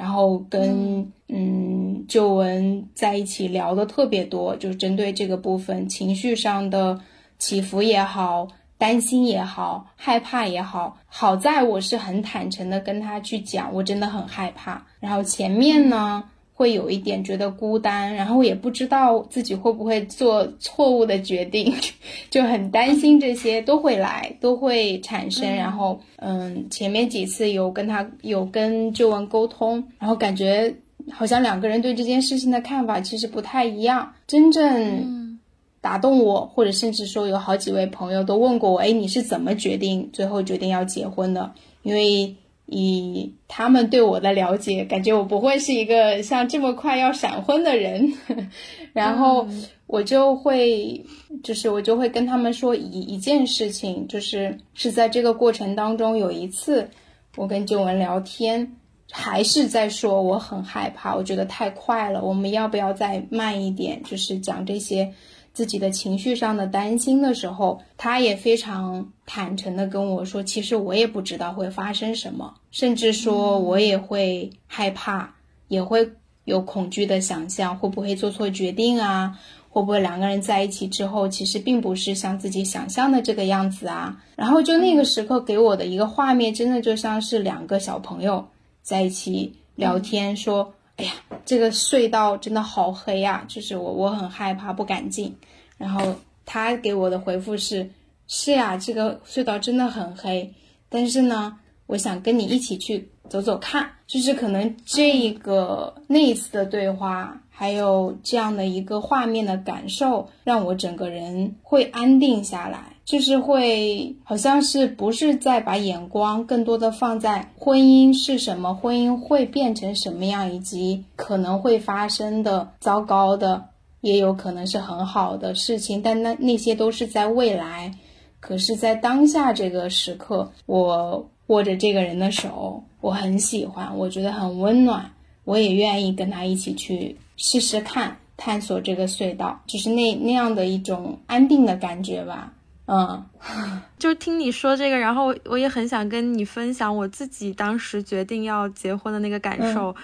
然后跟嗯旧文在一起聊的特别多，就是针对这个部分情绪上的起伏也好，担心也好，害怕也好，好在我是很坦诚的跟他去讲，我真的很害怕。然后前面呢，会有一点觉得孤单，然后也不知道自己会不会做错误的决定，*laughs* 就很担心这些都会来，都会产生。然后，嗯，前面几次有跟他有跟旧文沟通，然后感觉好像两个人对这件事情的看法其实不太一样。真正打动我，或者甚至说有好几位朋友都问过我，哎，你是怎么决定最后决定要结婚的？因为。以他们对我的了解，感觉我不会是一个像这么快要闪婚的人，*laughs* 然后我就会，就是我就会跟他们说一一件事情，就是是在这个过程当中有一次，我跟九文聊天，还是在说我很害怕，我觉得太快了，我们要不要再慢一点？就是讲这些。自己的情绪上的担心的时候，他也非常坦诚的跟我说：“其实我也不知道会发生什么，甚至说我也会害怕，也会有恐惧的想象，会不会做错决定啊？会不会两个人在一起之后，其实并不是像自己想象的这个样子啊？”然后就那个时刻给我的一个画面，真的就像是两个小朋友在一起聊天说。哎呀，这个隧道真的好黑呀！就是我，我很害怕，不敢进。然后他给我的回复是：是呀，这个隧道真的很黑。但是呢，我想跟你一起去走走看。就是可能这个那一次的对话。还有这样的一个画面的感受，让我整个人会安定下来，就是会好像是不是在把眼光更多的放在婚姻是什么，婚姻会变成什么样，以及可能会发生的糟糕的，也有可能是很好的事情，但那那些都是在未来。可是，在当下这个时刻，我握着这个人的手，我很喜欢，我觉得很温暖，我也愿意跟他一起去。试试看，探索这个隧道，就是那那样的一种安定的感觉吧。嗯，*laughs* 就听你说这个，然后我也很想跟你分享我自己当时决定要结婚的那个感受，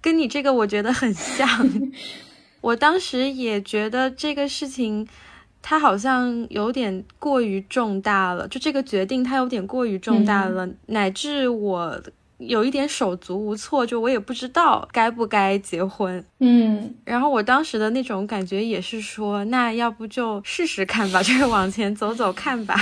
跟你这个我觉得很像。*laughs* 我当时也觉得这个事情，它好像有点过于重大了，就这个决定它有点过于重大了，乃至我。有一点手足无措，就我也不知道该不该结婚。嗯，然后我当时的那种感觉也是说，那要不就试试看吧，就是往前走走看吧。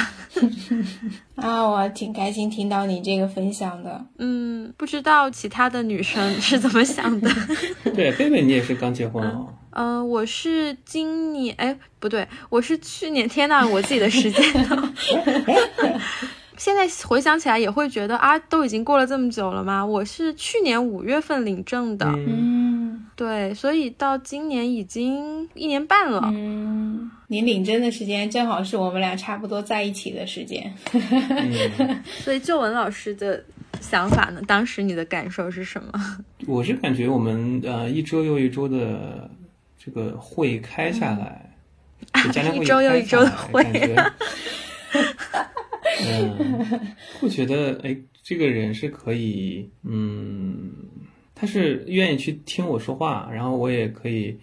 *laughs* 啊，我挺开心听到你这个分享的。嗯，不知道其他的女生是怎么想的。*laughs* 对，贝贝，你也是刚结婚哦。嗯，我是今年，哎，不对，我是去年。天呐，我自己的时间呢？*laughs* 现在回想起来也会觉得啊，都已经过了这么久了吗？我是去年五月份领证的，嗯，对，所以到今年已经一年半了。嗯，你领证的时间正好是我们俩差不多在一起的时间。*laughs* 所以旧文老师的想法呢？当时你的感受是什么？我是感觉我们呃一周又一周的这个会开下来，*laughs* 一周又一周的会。*laughs* 嗯，会觉得哎，这个人是可以，嗯，他是愿意去听我说话，然后我也可以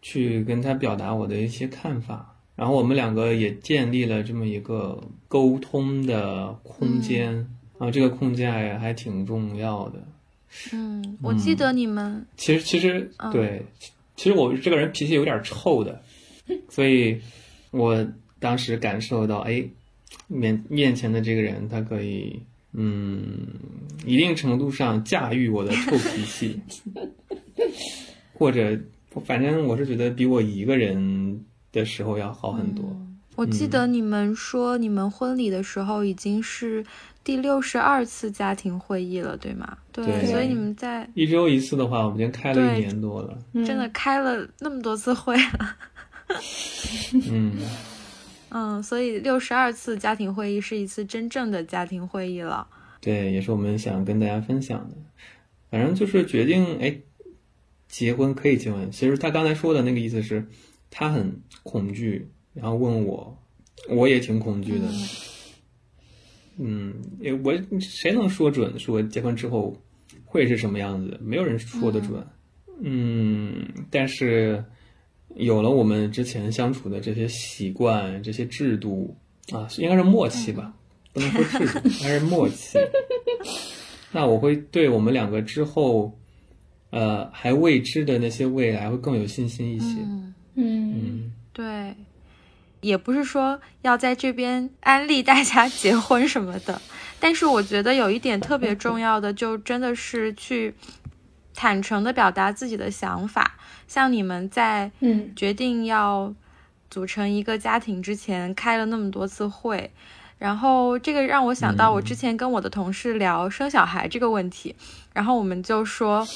去跟他表达我的一些看法，然后我们两个也建立了这么一个沟通的空间，然后这个空间还还挺重要的。嗯，我记得你们其实其实对，其实我这个人脾气有点臭的，*laughs* 所以我当时感受到哎。面面前的这个人，他可以，嗯，一定程度上驾驭我的臭脾气，*laughs* 或者，反正我是觉得比我一个人的时候要好很多。我记得你们说，你们婚礼的时候已经是第六十二次家庭会议了，对吗？对，所以你们在一周一次的话，我们已经开了一年多了，真的开了那么多次会了。*laughs* 嗯。嗯，所以六十二次家庭会议是一次真正的家庭会议了。对，也是我们想跟大家分享的。反正就是决定，哎，结婚可以结婚。其实他刚才说的那个意思是，他很恐惧，然后问我，我也挺恐惧的。嗯，我谁能说准说结婚之后会是什么样子？没有人说得准。嗯，但是。有了我们之前相处的这些习惯、这些制度，啊，应该是默契吧，不能说制度，应该是默契。那我会对我们两个之后，呃，还未知的那些未来会更有信心一些。嗯，嗯嗯，对，也不是说要在这边安利大家结婚什么的，但是我觉得有一点特别重要的，就真的是去坦诚的表达自己的想法。像你们在嗯决定要组成一个家庭之前，开了那么多次会，然后这个让我想到我之前跟我的同事聊生小孩这个问题，然后我们就说，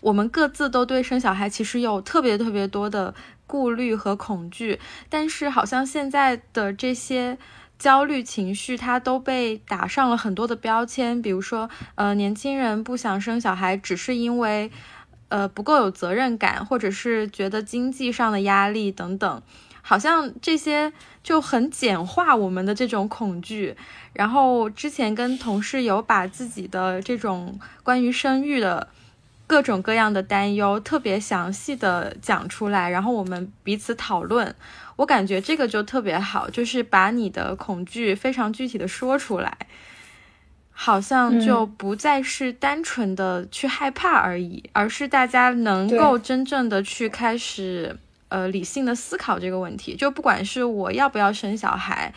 我们各自都对生小孩其实有特别特别多的顾虑和恐惧，但是好像现在的这些。焦虑情绪，它都被打上了很多的标签，比如说，呃，年轻人不想生小孩，只是因为，呃，不够有责任感，或者是觉得经济上的压力等等，好像这些就很简化我们的这种恐惧。然后之前跟同事有把自己的这种关于生育的各种各样的担忧特别详细的讲出来，然后我们彼此讨论。我感觉这个就特别好，就是把你的恐惧非常具体的说出来，好像就不再是单纯的去害怕而已，而是大家能够真正的去开始呃理性的思考这个问题。就不管是我要不要生小孩，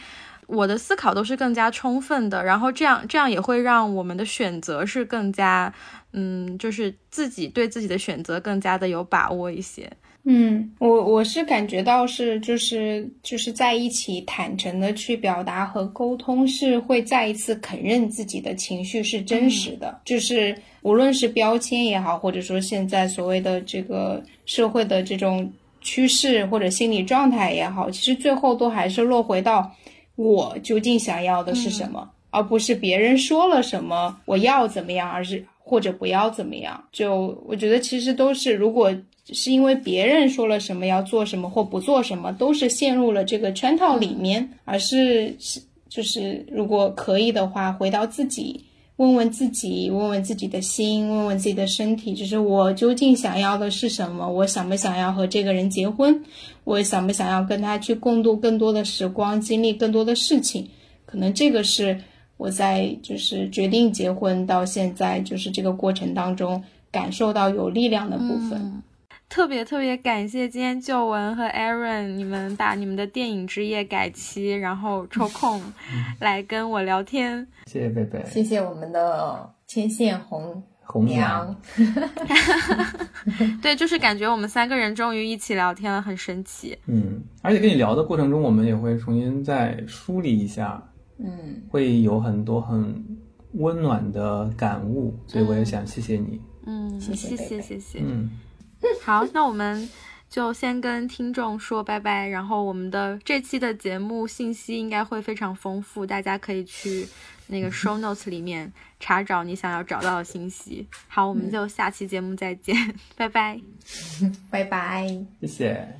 我的思考都是更加充分的，然后这样这样也会让我们的选择是更加嗯，就是自己对自己的选择更加的有把握一些。嗯，我我是感觉到是就是就是在一起坦诚的去表达和沟通，是会再一次肯认自己的情绪是真实的。就是无论是标签也好，或者说现在所谓的这个社会的这种趋势或者心理状态也好，其实最后都还是落回到我究竟想要的是什么，而不是别人说了什么我要怎么样，而是或者不要怎么样。就我觉得其实都是如果。是因为别人说了什么要做什么或不做什么，都是陷入了这个圈套里面，而是是就是如果可以的话，回到自己，问问自己，问问自己的心，问问自己的身体，就是我究竟想要的是什么？我想不想要和这个人结婚？我想不想要跟他去共度更多的时光，经历更多的事情？可能这个是我在就是决定结婚到现在就是这个过程当中感受到有力量的部分。特别特别感谢今天旧文和 Aaron，你们把你们的电影之夜改期，然后抽 *laughs* 空来跟我聊天。谢谢贝贝，谢谢我们的牵线红红娘。*laughs* 对，就是感觉我们三个人终于一起聊天了，很神奇。嗯，而且跟你聊的过程中，我们也会重新再梳理一下，嗯，会有很多很温暖的感悟，所以我也想谢谢你。嗯，谢谢谢谢。嗯。好，那我们就先跟听众说拜拜。然后我们的这期的节目信息应该会非常丰富，大家可以去那个 *laughs* show notes 里面查找你想要找到的信息。好，我们就下期节目再见，拜拜，拜拜，谢谢。